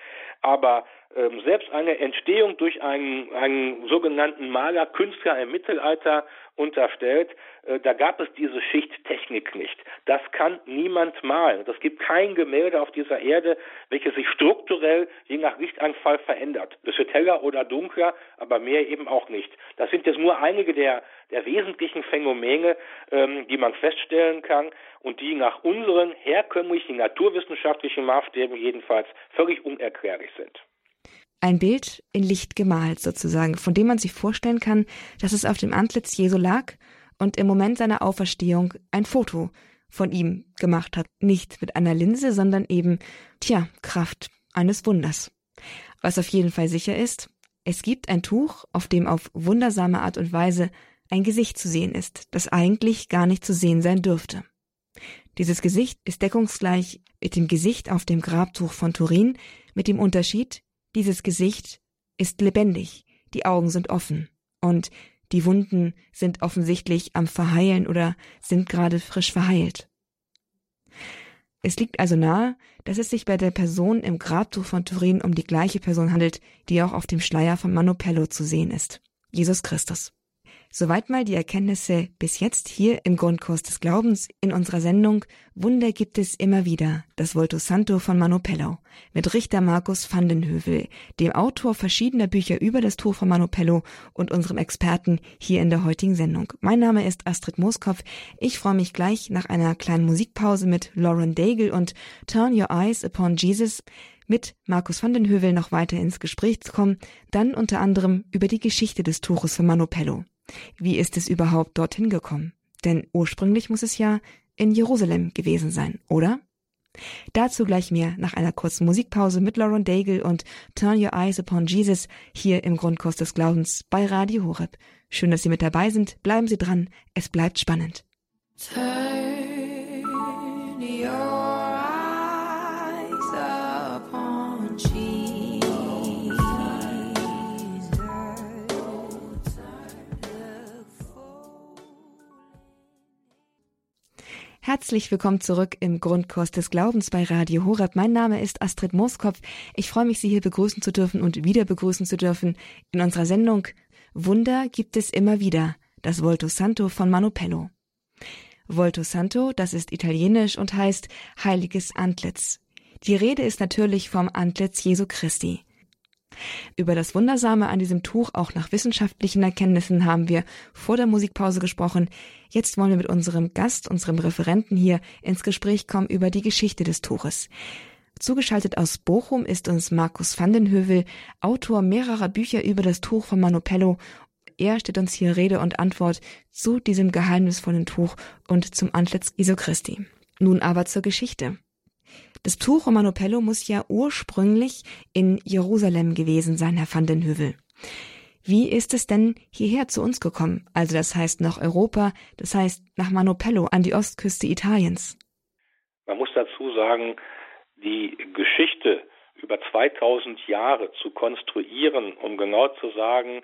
Aber ähm, selbst eine Entstehung durch einen, einen sogenannten Maler, Künstler im Mittelalter unterstellt, äh, da gab es diese Schichttechnik nicht. Das kann niemand malen. Das gibt kein Gemälde auf dieser Erde, welches sich strukturell je nach Lichtanfall verändert. Es wird heller oder dunkler, aber mehr eben auch nicht. Das sind jetzt nur einige der, der wesentlichen Phänomene, ähm, die man feststellen kann und die nach unseren herkömmlichen naturwissenschaftlichen Maßstäben jedenfalls völlig unerklärlich sind. Ein Bild in Licht gemalt sozusagen, von dem man sich vorstellen kann, dass es auf dem Antlitz Jesu lag und im Moment seiner Auferstehung ein Foto von ihm gemacht hat. Nicht mit einer Linse, sondern eben, tja, Kraft eines Wunders. Was auf jeden Fall sicher ist, es gibt ein Tuch, auf dem auf wundersame Art und Weise ein Gesicht zu sehen ist, das eigentlich gar nicht zu sehen sein dürfte. Dieses Gesicht ist deckungsgleich mit dem Gesicht auf dem Grabtuch von Turin, mit dem Unterschied, dieses Gesicht ist lebendig, die Augen sind offen und die Wunden sind offensichtlich am Verheilen oder sind gerade frisch verheilt. Es liegt also nahe, dass es sich bei der Person im Grabtuch von Turin um die gleiche Person handelt, die auch auf dem Schleier von Manopello zu sehen ist. Jesus Christus. Soweit mal die Erkenntnisse bis jetzt hier im Grundkurs des Glaubens in unserer Sendung Wunder gibt es immer wieder, das Volto Santo von Manopello mit Richter Markus van den Hövel, dem Autor verschiedener Bücher über das Tuch von Manopello und unserem Experten hier in der heutigen Sendung. Mein Name ist Astrid Mooskopf. Ich freue mich gleich nach einer kleinen Musikpause mit Lauren Daigle und Turn Your Eyes Upon Jesus mit Markus van den Hövel noch weiter ins Gespräch zu kommen, dann unter anderem über die Geschichte des Tuches von Manopello. Wie ist es überhaupt dorthin gekommen? Denn ursprünglich muss es ja in Jerusalem gewesen sein, oder? Dazu gleich mehr nach einer kurzen Musikpause mit Lauren Daigle und Turn Your Eyes Upon Jesus hier im Grundkurs des Glaubens bei Radio Horeb. Schön, dass Sie mit dabei sind. Bleiben Sie dran. Es bleibt spannend. Turn Herzlich willkommen zurück im Grundkurs des Glaubens bei Radio Horeb. Mein Name ist Astrid Mooskopf. Ich freue mich, Sie hier begrüßen zu dürfen und wieder begrüßen zu dürfen in unserer Sendung Wunder gibt es immer wieder. Das Volto Santo von Manopello. Volto Santo, das ist italienisch und heißt heiliges Antlitz. Die Rede ist natürlich vom Antlitz Jesu Christi. Über das Wundersame an diesem Tuch, auch nach wissenschaftlichen Erkenntnissen, haben wir vor der Musikpause gesprochen. Jetzt wollen wir mit unserem Gast, unserem Referenten hier ins Gespräch kommen über die Geschichte des Tuches. Zugeschaltet aus Bochum ist uns Markus van den Hövel, Autor mehrerer Bücher über das Tuch von Manopello. Er steht uns hier Rede und Antwort zu diesem geheimnisvollen Tuch und zum Antlitz Jesu Christi. Nun aber zur Geschichte. Das Tuch Romanopello muss ja ursprünglich in Jerusalem gewesen sein, Herr van den Hövel. Wie ist es denn hierher zu uns gekommen? Also das heißt nach Europa, das heißt nach Manopello an die Ostküste Italiens. Man muss dazu sagen, die Geschichte über 2000 Jahre zu konstruieren, um genau zu sagen,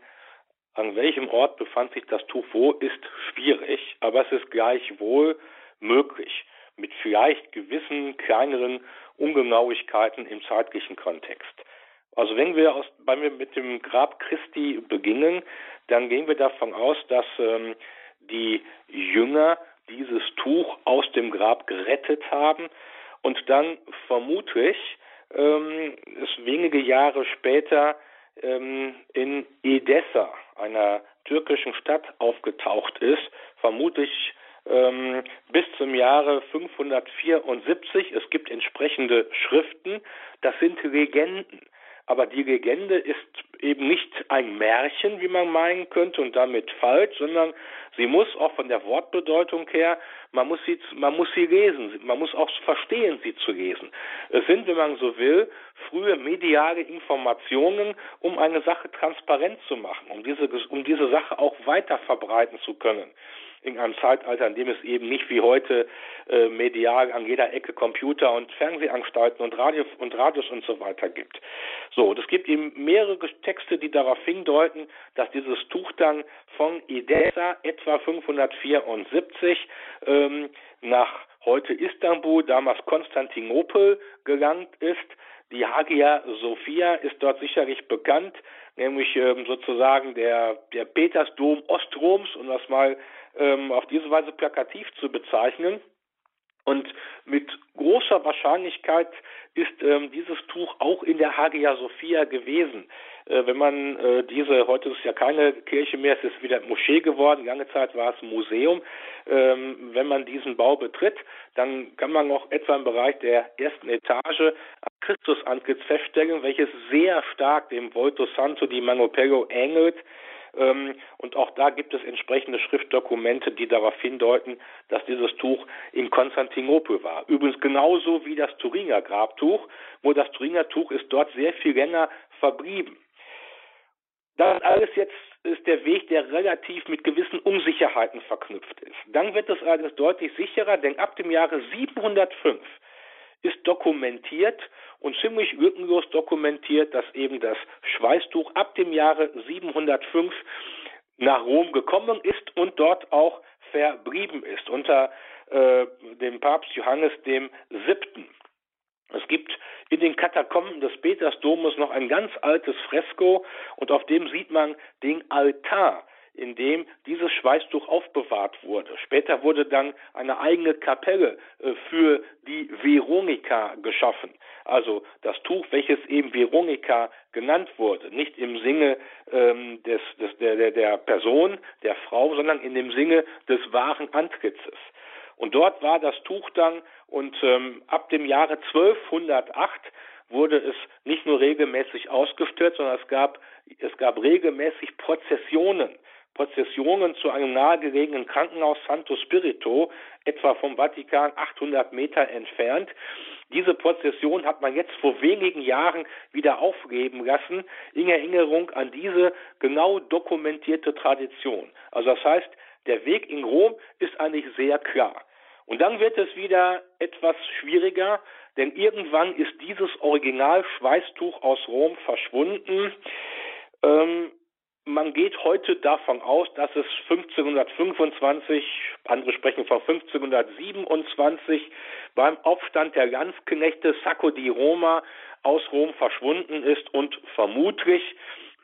an welchem Ort befand sich das Tuch wo, ist schwierig, aber es ist gleichwohl möglich mit vielleicht gewissen kleineren Ungenauigkeiten im zeitlichen Kontext. Also wenn wir, aus, wenn wir mit dem Grab Christi beginnen, dann gehen wir davon aus, dass ähm, die Jünger dieses Tuch aus dem Grab gerettet haben und dann vermutlich ähm, es wenige Jahre später ähm, in Edessa, einer türkischen Stadt, aufgetaucht ist, vermutlich ähm, bis zum Jahre 574. Es gibt entsprechende Schriften, das sind Legenden. Aber die Legende ist eben nicht ein Märchen, wie man meinen könnte, und damit falsch, sondern sie muss auch von der Wortbedeutung her, man muss sie, man muss sie lesen, man muss auch verstehen, sie zu lesen. Es sind, wenn man so will, frühe mediale Informationen, um eine Sache transparent zu machen, um diese, um diese Sache auch weiter verbreiten zu können in einem Zeitalter, in dem es eben nicht wie heute äh, medial an jeder Ecke Computer und Fernsehanstalten und Radio und Radios und so weiter gibt. So, und es gibt eben mehrere Texte, die darauf hindeuten, dass dieses Tuch dann von Edessa etwa 574 ähm, nach heute Istanbul, damals Konstantinopel gelangt ist. Die Hagia Sophia ist dort sicherlich bekannt, nämlich ähm, sozusagen der, der Petersdom Ostroms, um das mal ähm, auf diese Weise plakativ zu bezeichnen. Und mit großer Wahrscheinlichkeit ist ähm, dieses Tuch auch in der Hagia Sophia gewesen. Äh, wenn man äh, diese, heute ist es ja keine Kirche mehr, es ist wieder Moschee geworden, lange Zeit war es ein Museum. Ähm, wenn man diesen Bau betritt, dann kann man noch etwa im Bereich der ersten Etage Christusantlitz feststellen, welches sehr stark dem Volto Santo di Manopello ähnelt. Ähm, und auch da gibt es entsprechende Schriftdokumente, die darauf hindeuten, dass dieses Tuch in Konstantinopel war. Übrigens genauso wie das Turiner Grabtuch, wo das Turiner Tuch ist dort sehr viel länger verblieben. Das alles jetzt ist der Weg, der relativ mit gewissen Unsicherheiten verknüpft ist. Dann wird es allerdings deutlich sicherer, denn ab dem Jahre 705 ist dokumentiert und ziemlich lückenlos dokumentiert, dass eben das Schweißtuch ab dem Jahre 705 nach Rom gekommen ist und dort auch verblieben ist unter äh, dem Papst Johannes dem Siebten. Es gibt in den Katakomben des Petersdomes noch ein ganz altes Fresko und auf dem sieht man den Altar in dem dieses Schweißtuch aufbewahrt wurde. Später wurde dann eine eigene Kapelle äh, für die Veronika geschaffen. Also das Tuch, welches eben Veronika genannt wurde, nicht im Sinne ähm, des, des, der, der, der Person, der Frau, sondern in dem Sinne des wahren Antlitzes. Und dort war das Tuch dann und ähm, ab dem Jahre 1208 wurde es nicht nur regelmäßig ausgestellt, sondern es gab, es gab regelmäßig Prozessionen Prozessionen zu einem nahegelegenen Krankenhaus Santo Spirito, etwa vom Vatikan 800 Meter entfernt. Diese Prozession hat man jetzt vor wenigen Jahren wieder aufgeben lassen, in Erinnerung an diese genau dokumentierte Tradition. Also das heißt, der Weg in Rom ist eigentlich sehr klar. Und dann wird es wieder etwas schwieriger, denn irgendwann ist dieses Original-Schweißtuch aus Rom verschwunden. Ähm, man geht heute davon aus, dass es 1525, andere sprechen von 1527, beim Aufstand der Landsknechte Sacco di Roma aus Rom verschwunden ist und vermutlich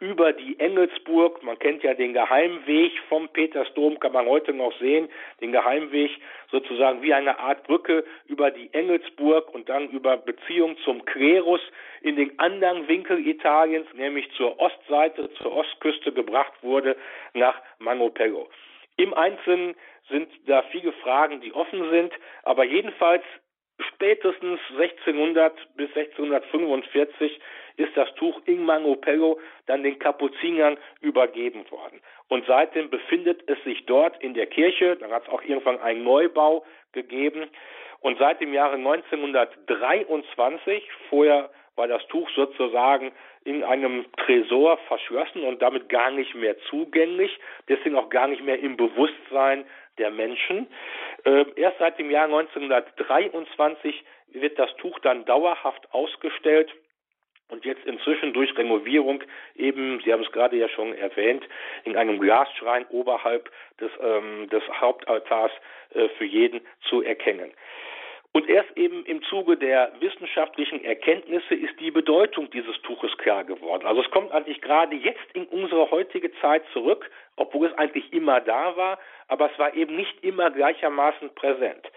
über die Engelsburg. Man kennt ja den Geheimweg vom Petersdom, kann man heute noch sehen, den Geheimweg sozusagen wie eine Art Brücke über die Engelsburg und dann über Beziehung zum Klerus in den anderen Winkel Italiens, nämlich zur Ostseite, zur Ostküste gebracht wurde nach Manopello. Im Einzelnen sind da viele Fragen, die offen sind, aber jedenfalls spätestens 1600 bis 1645 ist das Tuch in Mangopello dann den Kapuzinern übergeben worden. Und seitdem befindet es sich dort in der Kirche, dann hat es auch irgendwann einen Neubau gegeben. Und seit dem Jahre 1923, vorher war das Tuch sozusagen in einem Tresor verschlossen und damit gar nicht mehr zugänglich, deswegen auch gar nicht mehr im Bewusstsein der Menschen. Äh, erst seit dem Jahr 1923 wird das Tuch dann dauerhaft ausgestellt und jetzt inzwischen durch Renovierung eben, Sie haben es gerade ja schon erwähnt, in einem Glasschrein oberhalb des, ähm, des Hauptaltars äh, für jeden zu erkennen. Und erst eben im Zuge der wissenschaftlichen Erkenntnisse ist die Bedeutung dieses Tuches klar geworden. Also es kommt eigentlich gerade jetzt in unsere heutige Zeit zurück, obwohl es eigentlich immer da war, aber es war eben nicht immer gleichermaßen präsent.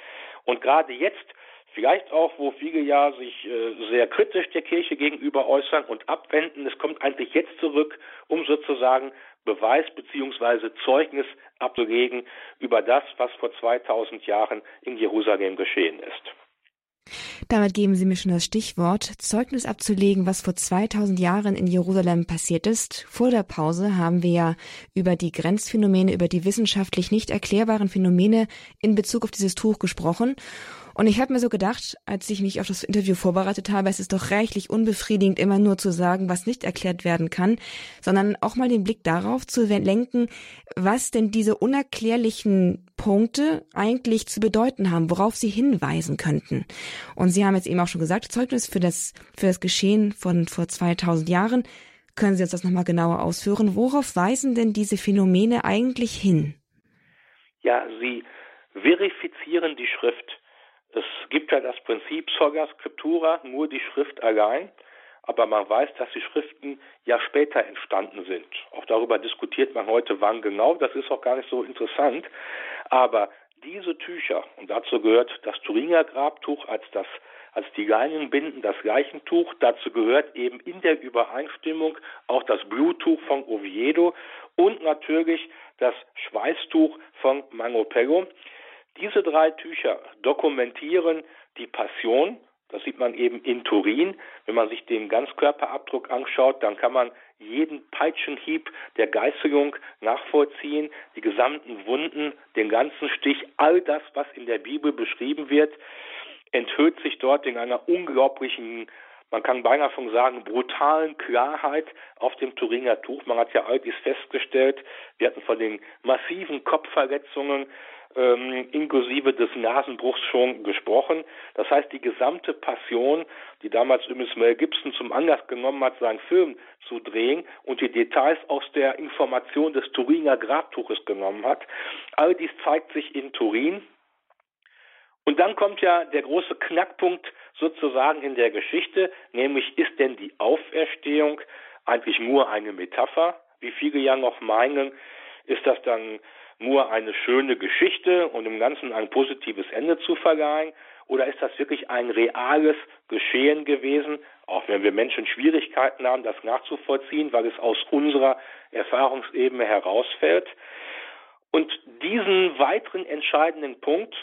Und gerade jetzt Vielleicht auch, wo viele ja sich äh, sehr kritisch der Kirche gegenüber äußern und abwenden. Es kommt eigentlich jetzt zurück, um sozusagen Beweis beziehungsweise Zeugnis abzulegen über das, was vor 2000 Jahren in Jerusalem geschehen ist. Damit geben Sie mir schon das Stichwort, Zeugnis abzulegen, was vor 2000 Jahren in Jerusalem passiert ist. Vor der Pause haben wir ja über die Grenzphänomene, über die wissenschaftlich nicht erklärbaren Phänomene in Bezug auf dieses Tuch gesprochen. Und ich habe mir so gedacht, als ich mich auf das Interview vorbereitet habe, es ist doch reichlich unbefriedigend, immer nur zu sagen, was nicht erklärt werden kann, sondern auch mal den Blick darauf zu lenken, was denn diese unerklärlichen Punkte eigentlich zu bedeuten haben, worauf sie hinweisen könnten. Und Sie haben jetzt eben auch schon gesagt, Zeugnis für das, für das Geschehen von vor 2000 Jahren. Können Sie uns das nochmal genauer ausführen? Worauf weisen denn diese Phänomene eigentlich hin? Ja, sie verifizieren die Schrift. Es gibt ja das Prinzip Soga Scriptura, nur die Schrift allein, aber man weiß, dass die Schriften ja später entstanden sind. Auch darüber diskutiert man heute, wann genau, das ist auch gar nicht so interessant. Aber diese Tücher, und dazu gehört das Thuringer Grabtuch als das als die Leinenbinden das Leichentuch. Dazu gehört eben in der Übereinstimmung auch das Bluttuch von Oviedo und natürlich das Schweißtuch von Mangopello. Diese drei Tücher dokumentieren die Passion. Das sieht man eben in Turin. Wenn man sich den Ganzkörperabdruck anschaut, dann kann man jeden Peitschenhieb der Geißelung nachvollziehen, die gesamten Wunden, den ganzen Stich, all das, was in der Bibel beschrieben wird, enthüllt sich dort in einer unglaublichen man kann beinahe schon sagen, brutalen Klarheit auf dem Thuringer Tuch. Man hat ja all dies festgestellt. Wir hatten von den massiven Kopfverletzungen ähm, inklusive des Nasenbruchs schon gesprochen. Das heißt, die gesamte Passion, die damals übrigens Mel Gibson zum Anlass genommen hat, seinen Film zu drehen und die Details aus der Information des Turiner Grabtuches genommen hat, all dies zeigt sich in Turin. Und dann kommt ja der große Knackpunkt sozusagen in der Geschichte, nämlich ist denn die Auferstehung eigentlich nur eine Metapher? Wie viele ja noch meinen, ist das dann nur eine schöne Geschichte und im Ganzen ein positives Ende zu verleihen? Oder ist das wirklich ein reales Geschehen gewesen, auch wenn wir Menschen Schwierigkeiten haben, das nachzuvollziehen, weil es aus unserer Erfahrungsebene herausfällt? Und diesen weiteren entscheidenden Punkt,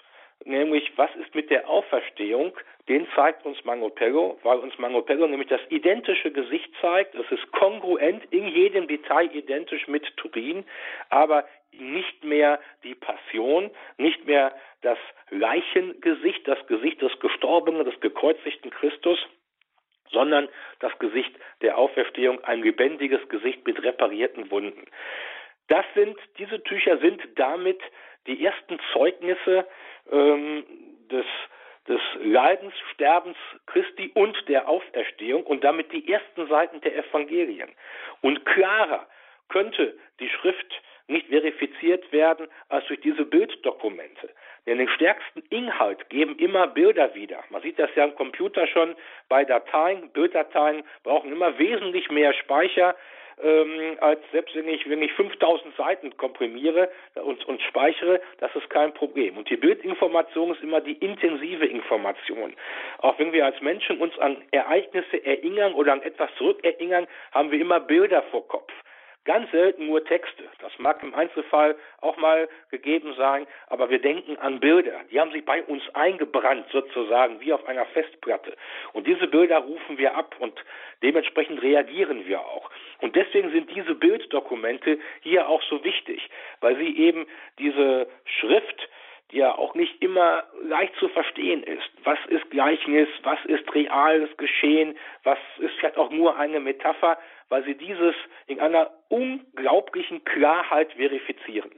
nämlich was ist mit der Auferstehung, den zeigt uns Mangopello, weil uns Mangopello nämlich das identische Gesicht zeigt. Es ist kongruent, in jedem Detail identisch mit Turin, aber nicht mehr die Passion, nicht mehr das Leichengesicht, das Gesicht des Gestorbenen, des gekreuzigten Christus, sondern das Gesicht der Auferstehung, ein lebendiges Gesicht mit reparierten Wunden. Das sind, diese Tücher sind damit die ersten Zeugnisse ähm, des des Leidens, Sterbens Christi und der Auferstehung und damit die ersten Seiten der Evangelien. Und klarer könnte die Schrift nicht verifiziert werden als durch diese Bilddokumente. Denn den stärksten Inhalt geben immer Bilder wieder. Man sieht das ja am Computer schon bei Dateien. Bilddateien brauchen immer wesentlich mehr Speicher ähm, als selbst wenn ich, wenn ich 5000 Seiten komprimiere und, und speichere, das ist kein Problem. Und die Bildinformation ist immer die intensive Information. Auch wenn wir als Menschen uns an Ereignisse erinnern oder an etwas zurückerinnern, haben wir immer Bilder vor Kopf. Ganz selten nur Texte. Das mag im Einzelfall auch mal gegeben sein, aber wir denken an Bilder. Die haben sich bei uns eingebrannt sozusagen wie auf einer Festplatte. Und diese Bilder rufen wir ab und dementsprechend reagieren wir auch. Und deswegen sind diese Bilddokumente hier auch so wichtig, weil sie eben diese Schrift, die ja auch nicht immer leicht zu verstehen ist. Was ist Gleichnis? Was ist reales Geschehen? Was ist vielleicht auch nur eine Metapher? Weil sie dieses in einer unglaublichen Klarheit verifizieren.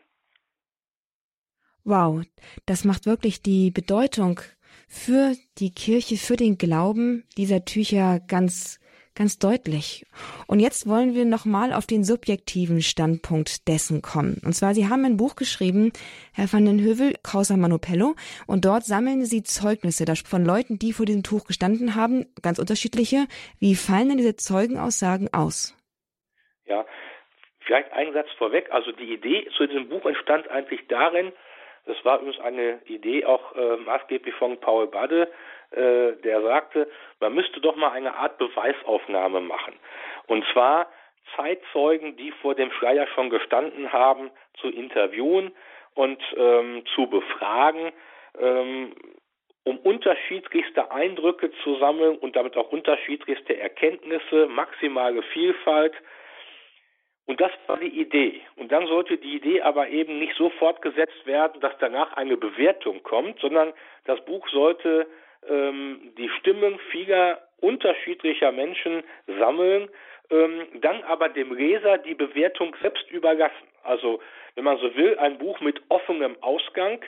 Wow, das macht wirklich die Bedeutung für die Kirche, für den Glauben dieser Tücher ganz ganz deutlich. Und jetzt wollen wir nochmal auf den subjektiven Standpunkt dessen kommen. Und zwar, Sie haben ein Buch geschrieben, Herr van den Hövel, Causa Manopello, und dort sammeln Sie Zeugnisse von Leuten, die vor diesem Tuch gestanden haben, ganz unterschiedliche. Wie fallen denn diese Zeugenaussagen aus? Ja, vielleicht ein Satz vorweg. Also die Idee zu diesem Buch entstand eigentlich darin, das war übrigens eine Idee auch äh, maßgeblich von Paul Bade, äh, der sagte, man müsste doch mal eine Art Beweisaufnahme machen. Und zwar Zeitzeugen, die vor dem Schleier schon gestanden haben, zu interviewen und ähm, zu befragen, ähm, um unterschiedlichste Eindrücke zu sammeln und damit auch unterschiedlichste Erkenntnisse, maximale Vielfalt. Und das war die Idee. Und dann sollte die Idee aber eben nicht so fortgesetzt werden, dass danach eine Bewertung kommt, sondern das Buch sollte ähm, die Stimmen vieler unterschiedlicher Menschen sammeln, ähm, dann aber dem Leser die Bewertung selbst überlassen. Also, wenn man so will, ein Buch mit offenem Ausgang.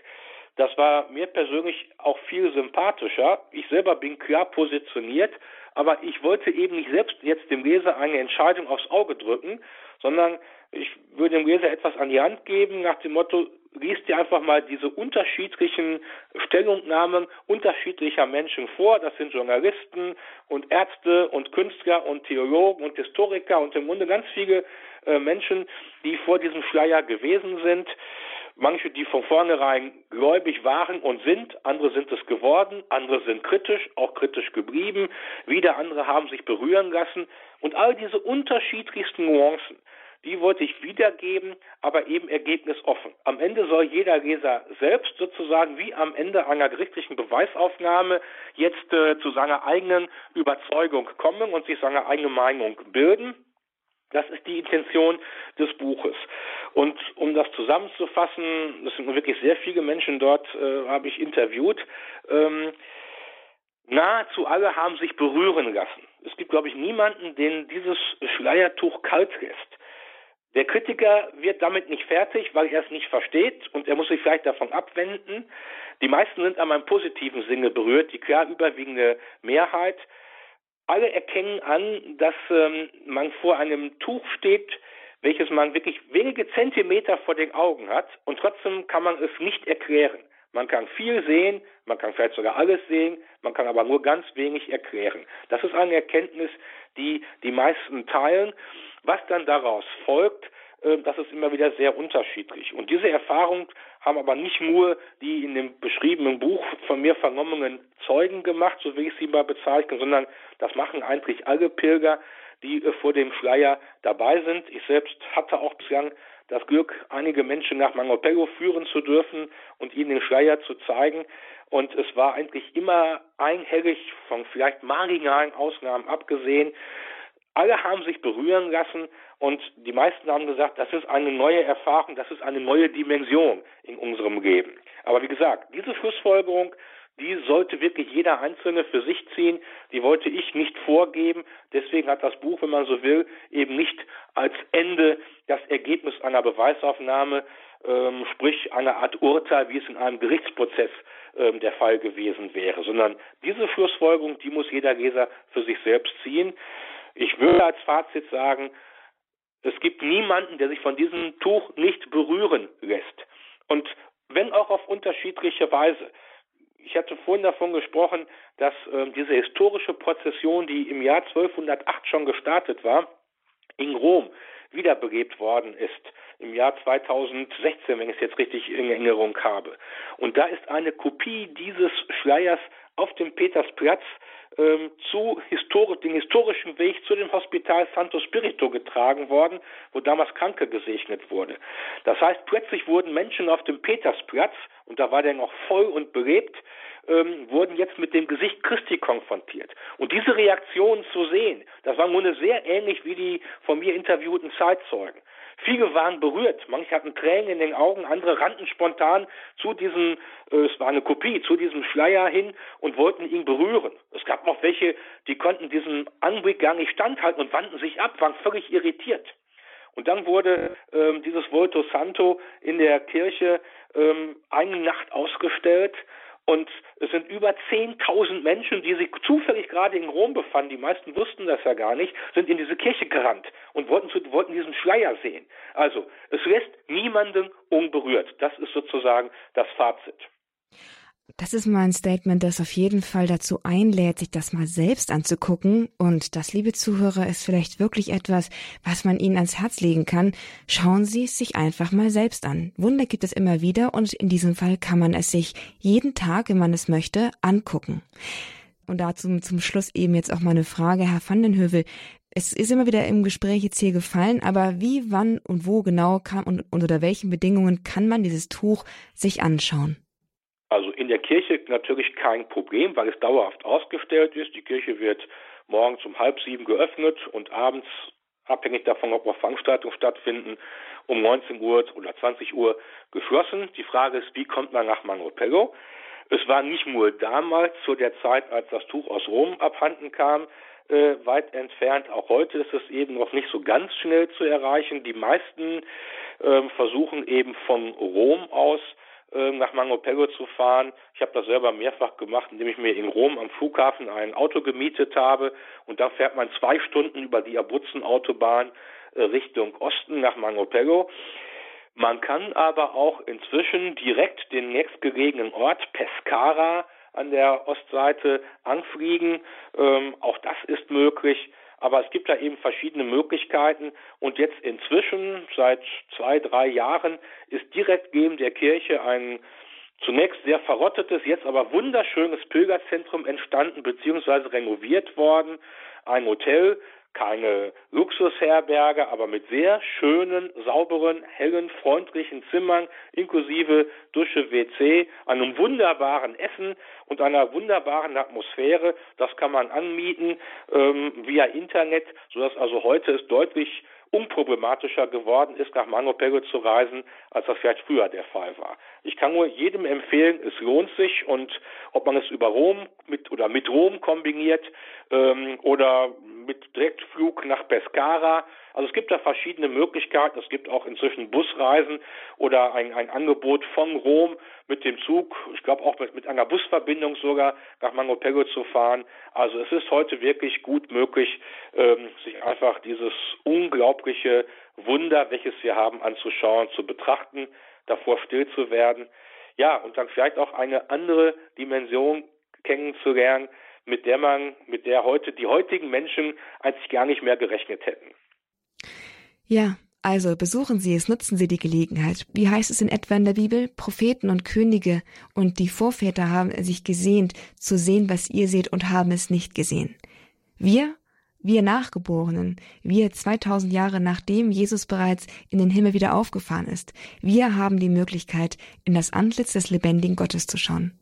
Das war mir persönlich auch viel sympathischer. Ich selber bin klar positioniert, aber ich wollte eben nicht selbst jetzt dem Leser eine Entscheidung aufs Auge drücken, sondern ich würde dem Leser etwas an die Hand geben nach dem Motto, liest dir einfach mal diese unterschiedlichen Stellungnahmen unterschiedlicher Menschen vor. Das sind Journalisten und Ärzte und Künstler und Theologen und Historiker und im Grunde ganz viele äh, Menschen, die vor diesem Schleier gewesen sind. Manche, die von vornherein gläubig waren und sind, andere sind es geworden, andere sind kritisch, auch kritisch geblieben, wieder andere haben sich berühren lassen. Und all diese unterschiedlichsten Nuancen, die wollte ich wiedergeben, aber eben ergebnisoffen. Am Ende soll jeder Leser selbst sozusagen wie am Ende einer gerichtlichen Beweisaufnahme jetzt äh, zu seiner eigenen Überzeugung kommen und sich seine eigene Meinung bilden. Das ist die Intention des Buches. Und um das zusammenzufassen, das sind wirklich sehr viele Menschen dort, äh, habe ich interviewt. Ähm, nahezu alle haben sich berühren lassen. Es gibt, glaube ich, niemanden, den dieses Schleiertuch kalt lässt. Der Kritiker wird damit nicht fertig, weil er es nicht versteht und er muss sich vielleicht davon abwenden. Die meisten sind an einem positiven Sinne berührt, die klar überwiegende Mehrheit. Alle erkennen an, dass ähm, man vor einem Tuch steht, welches man wirklich wenige Zentimeter vor den Augen hat und trotzdem kann man es nicht erklären. Man kann viel sehen, man kann vielleicht sogar alles sehen, man kann aber nur ganz wenig erklären. Das ist eine Erkenntnis, die die meisten teilen. Was dann daraus folgt, äh, das ist immer wieder sehr unterschiedlich. Und diese Erfahrung haben aber nicht nur die in dem beschriebenen Buch von mir vernommenen Zeugen gemacht, so wie ich sie mal bezeichne, sondern das machen eigentlich alle Pilger, die äh, vor dem Schleier dabei sind. Ich selbst hatte auch bislang das Glück, einige Menschen nach Mangopello führen zu dürfen und ihnen den Schleier zu zeigen. Und es war eigentlich immer einhellig, von vielleicht marginalen Ausnahmen abgesehen, alle haben sich berühren lassen und die meisten haben gesagt, das ist eine neue Erfahrung, das ist eine neue Dimension in unserem Leben. Aber wie gesagt, diese Schlussfolgerung, die sollte wirklich jeder Einzelne für sich ziehen. Die wollte ich nicht vorgeben. Deswegen hat das Buch, wenn man so will, eben nicht als Ende das Ergebnis einer Beweisaufnahme, ähm, sprich eine Art Urteil, wie es in einem Gerichtsprozess ähm, der Fall gewesen wäre, sondern diese Schlussfolgerung, die muss jeder Leser für sich selbst ziehen. Ich würde als Fazit sagen, es gibt niemanden, der sich von diesem Tuch nicht berühren lässt. Und wenn auch auf unterschiedliche Weise. Ich hatte vorhin davon gesprochen, dass äh, diese historische Prozession, die im Jahr 1208 schon gestartet war, in Rom wiederbelebt worden ist im Jahr 2016, wenn ich es jetzt richtig in Erinnerung habe. Und da ist eine Kopie dieses Schleiers auf dem Petersplatz ähm, zu histori den historischen Weg zu dem Hospital Santo Spirito getragen worden, wo damals Kranke gesegnet wurde. Das heißt, plötzlich wurden Menschen auf dem Petersplatz, und da war der noch voll und belebt, ähm, wurden jetzt mit dem Gesicht Christi konfrontiert. Und diese Reaktionen zu sehen, das war nun sehr ähnlich wie die von mir interviewten Zeitzeugen. Viele waren berührt, manche hatten Tränen in den Augen, andere rannten spontan zu diesem, äh, es war eine Kopie, zu diesem Schleier hin und wollten ihn berühren. Es gab noch welche, die konnten diesem Anblick gar nicht standhalten und wandten sich ab, waren völlig irritiert. Und dann wurde ähm, dieses Volto Santo in der Kirche ähm, eine Nacht ausgestellt und es sind über 10.000 Menschen, die sich zufällig gerade in Rom befanden, die meisten wussten das ja gar nicht, sind in diese Kirche gerannt und wollten, zu, wollten diesen Schleier sehen. Also, es lässt niemanden unberührt. Das ist sozusagen das Fazit. Das ist mal ein Statement, das auf jeden Fall dazu einlädt, sich das mal selbst anzugucken. Und das, liebe Zuhörer, ist vielleicht wirklich etwas, was man Ihnen ans Herz legen kann. Schauen Sie es sich einfach mal selbst an. Wunder gibt es immer wieder und in diesem Fall kann man es sich jeden Tag, wenn man es möchte, angucken. Und dazu zum Schluss eben jetzt auch mal eine Frage, Herr van den Hövel. Es ist immer wieder im Gespräch jetzt hier gefallen, aber wie, wann und wo genau kann und unter welchen Bedingungen kann man dieses Tuch sich anschauen? In der Kirche natürlich kein Problem, weil es dauerhaft ausgestellt ist. Die Kirche wird morgens um halb sieben geöffnet und abends, abhängig davon, ob noch Veranstaltungen stattfinden, um 19 Uhr oder 20 Uhr geschlossen. Die Frage ist, wie kommt man nach Manopello? Es war nicht nur damals zu der Zeit, als das Tuch aus Rom abhanden kam, äh, weit entfernt. Auch heute ist es eben noch nicht so ganz schnell zu erreichen. Die meisten äh, versuchen eben von Rom aus nach Mangopello zu fahren. Ich habe das selber mehrfach gemacht, indem ich mir in Rom am Flughafen ein Auto gemietet habe und dann fährt man zwei Stunden über die Abruzzen-Autobahn äh, Richtung Osten nach Mangopello. Man kann aber auch inzwischen direkt den nächstgelegenen Ort Pescara an der Ostseite anfliegen. Ähm, auch das ist möglich. Aber es gibt da eben verschiedene Möglichkeiten. Und jetzt inzwischen, seit zwei, drei Jahren, ist direkt neben der Kirche ein zunächst sehr verrottetes, jetzt aber wunderschönes Pilgerzentrum entstanden bzw. renoviert worden. Ein Hotel, keine Luxusherberge, aber mit sehr schönen, sauberen, hellen, freundlichen Zimmern, inklusive Dusche, WC, einem wunderbaren Essen und einer wunderbaren Atmosphäre. Das kann man anmieten ähm, via Internet, sodass also heute es deutlich unproblematischer geworden ist, nach Manopego zu reisen, als das vielleicht früher der Fall war. Ich kann nur jedem empfehlen, es lohnt sich und ob man es über Rom mit oder mit Rom kombiniert ähm, oder mit Direktflug nach Pescara. Also es gibt da verschiedene Möglichkeiten. Es gibt auch inzwischen Busreisen oder ein, ein Angebot von Rom mit dem Zug, ich glaube auch mit, mit einer Busverbindung sogar nach Mangopego zu fahren. Also es ist heute wirklich gut möglich, ähm, sich einfach dieses unglaubliche Wunder, welches wir haben, anzuschauen, zu betrachten, davor still zu werden. Ja, und dann vielleicht auch eine andere Dimension kennenzulernen, mit der man, mit der heute die heutigen Menschen eigentlich gar nicht mehr gerechnet hätten. Ja, also besuchen Sie es, nutzen Sie die Gelegenheit. Wie heißt es in etwa in der Bibel? Propheten und Könige und die Vorväter haben sich gesehnt, zu sehen, was ihr seht und haben es nicht gesehen. Wir, wir Nachgeborenen, wir 2000 Jahre nachdem Jesus bereits in den Himmel wieder aufgefahren ist, wir haben die Möglichkeit, in das Antlitz des lebendigen Gottes zu schauen.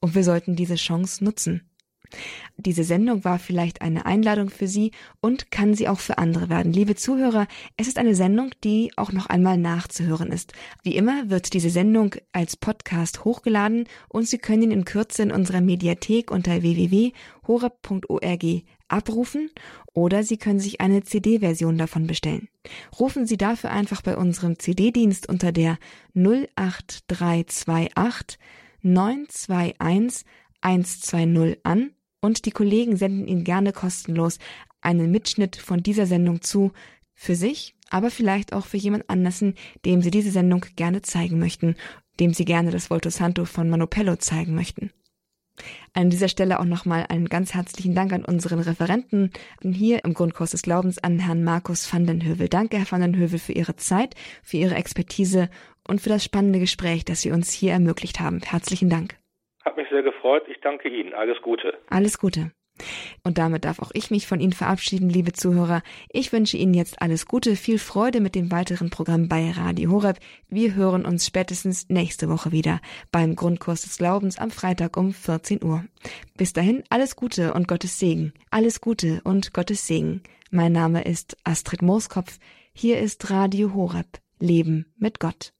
Und wir sollten diese Chance nutzen. Diese Sendung war vielleicht eine Einladung für Sie und kann sie auch für andere werden. Liebe Zuhörer, es ist eine Sendung, die auch noch einmal nachzuhören ist. Wie immer wird diese Sendung als Podcast hochgeladen und Sie können ihn in Kürze in unserer Mediathek unter www.horeb.org abrufen oder Sie können sich eine CD-Version davon bestellen. Rufen Sie dafür einfach bei unserem CD-Dienst unter der 08328 921 120 an und die Kollegen senden Ihnen gerne kostenlos einen Mitschnitt von dieser Sendung zu, für sich, aber vielleicht auch für jemand anders, dem Sie diese Sendung gerne zeigen möchten, dem Sie gerne das Volto Santo von Manopello zeigen möchten. An dieser Stelle auch nochmal einen ganz herzlichen Dank an unseren Referenten hier im Grundkurs des Glaubens an Herrn Markus van den Hövel. Danke, Herr van den Hövel, für Ihre Zeit, für Ihre Expertise und für das spannende Gespräch, das Sie uns hier ermöglicht haben. Herzlichen Dank. Hat mich sehr gefreut. Ich danke Ihnen. Alles Gute. Alles Gute. Und damit darf auch ich mich von Ihnen verabschieden, liebe Zuhörer. Ich wünsche Ihnen jetzt alles Gute, viel Freude mit dem weiteren Programm bei Radio Horeb. Wir hören uns spätestens nächste Woche wieder beim Grundkurs des Glaubens am Freitag um 14 Uhr. Bis dahin alles Gute und Gottes Segen. Alles Gute und Gottes Segen. Mein Name ist Astrid Mooskopf. Hier ist Radio Horeb. Leben mit Gott.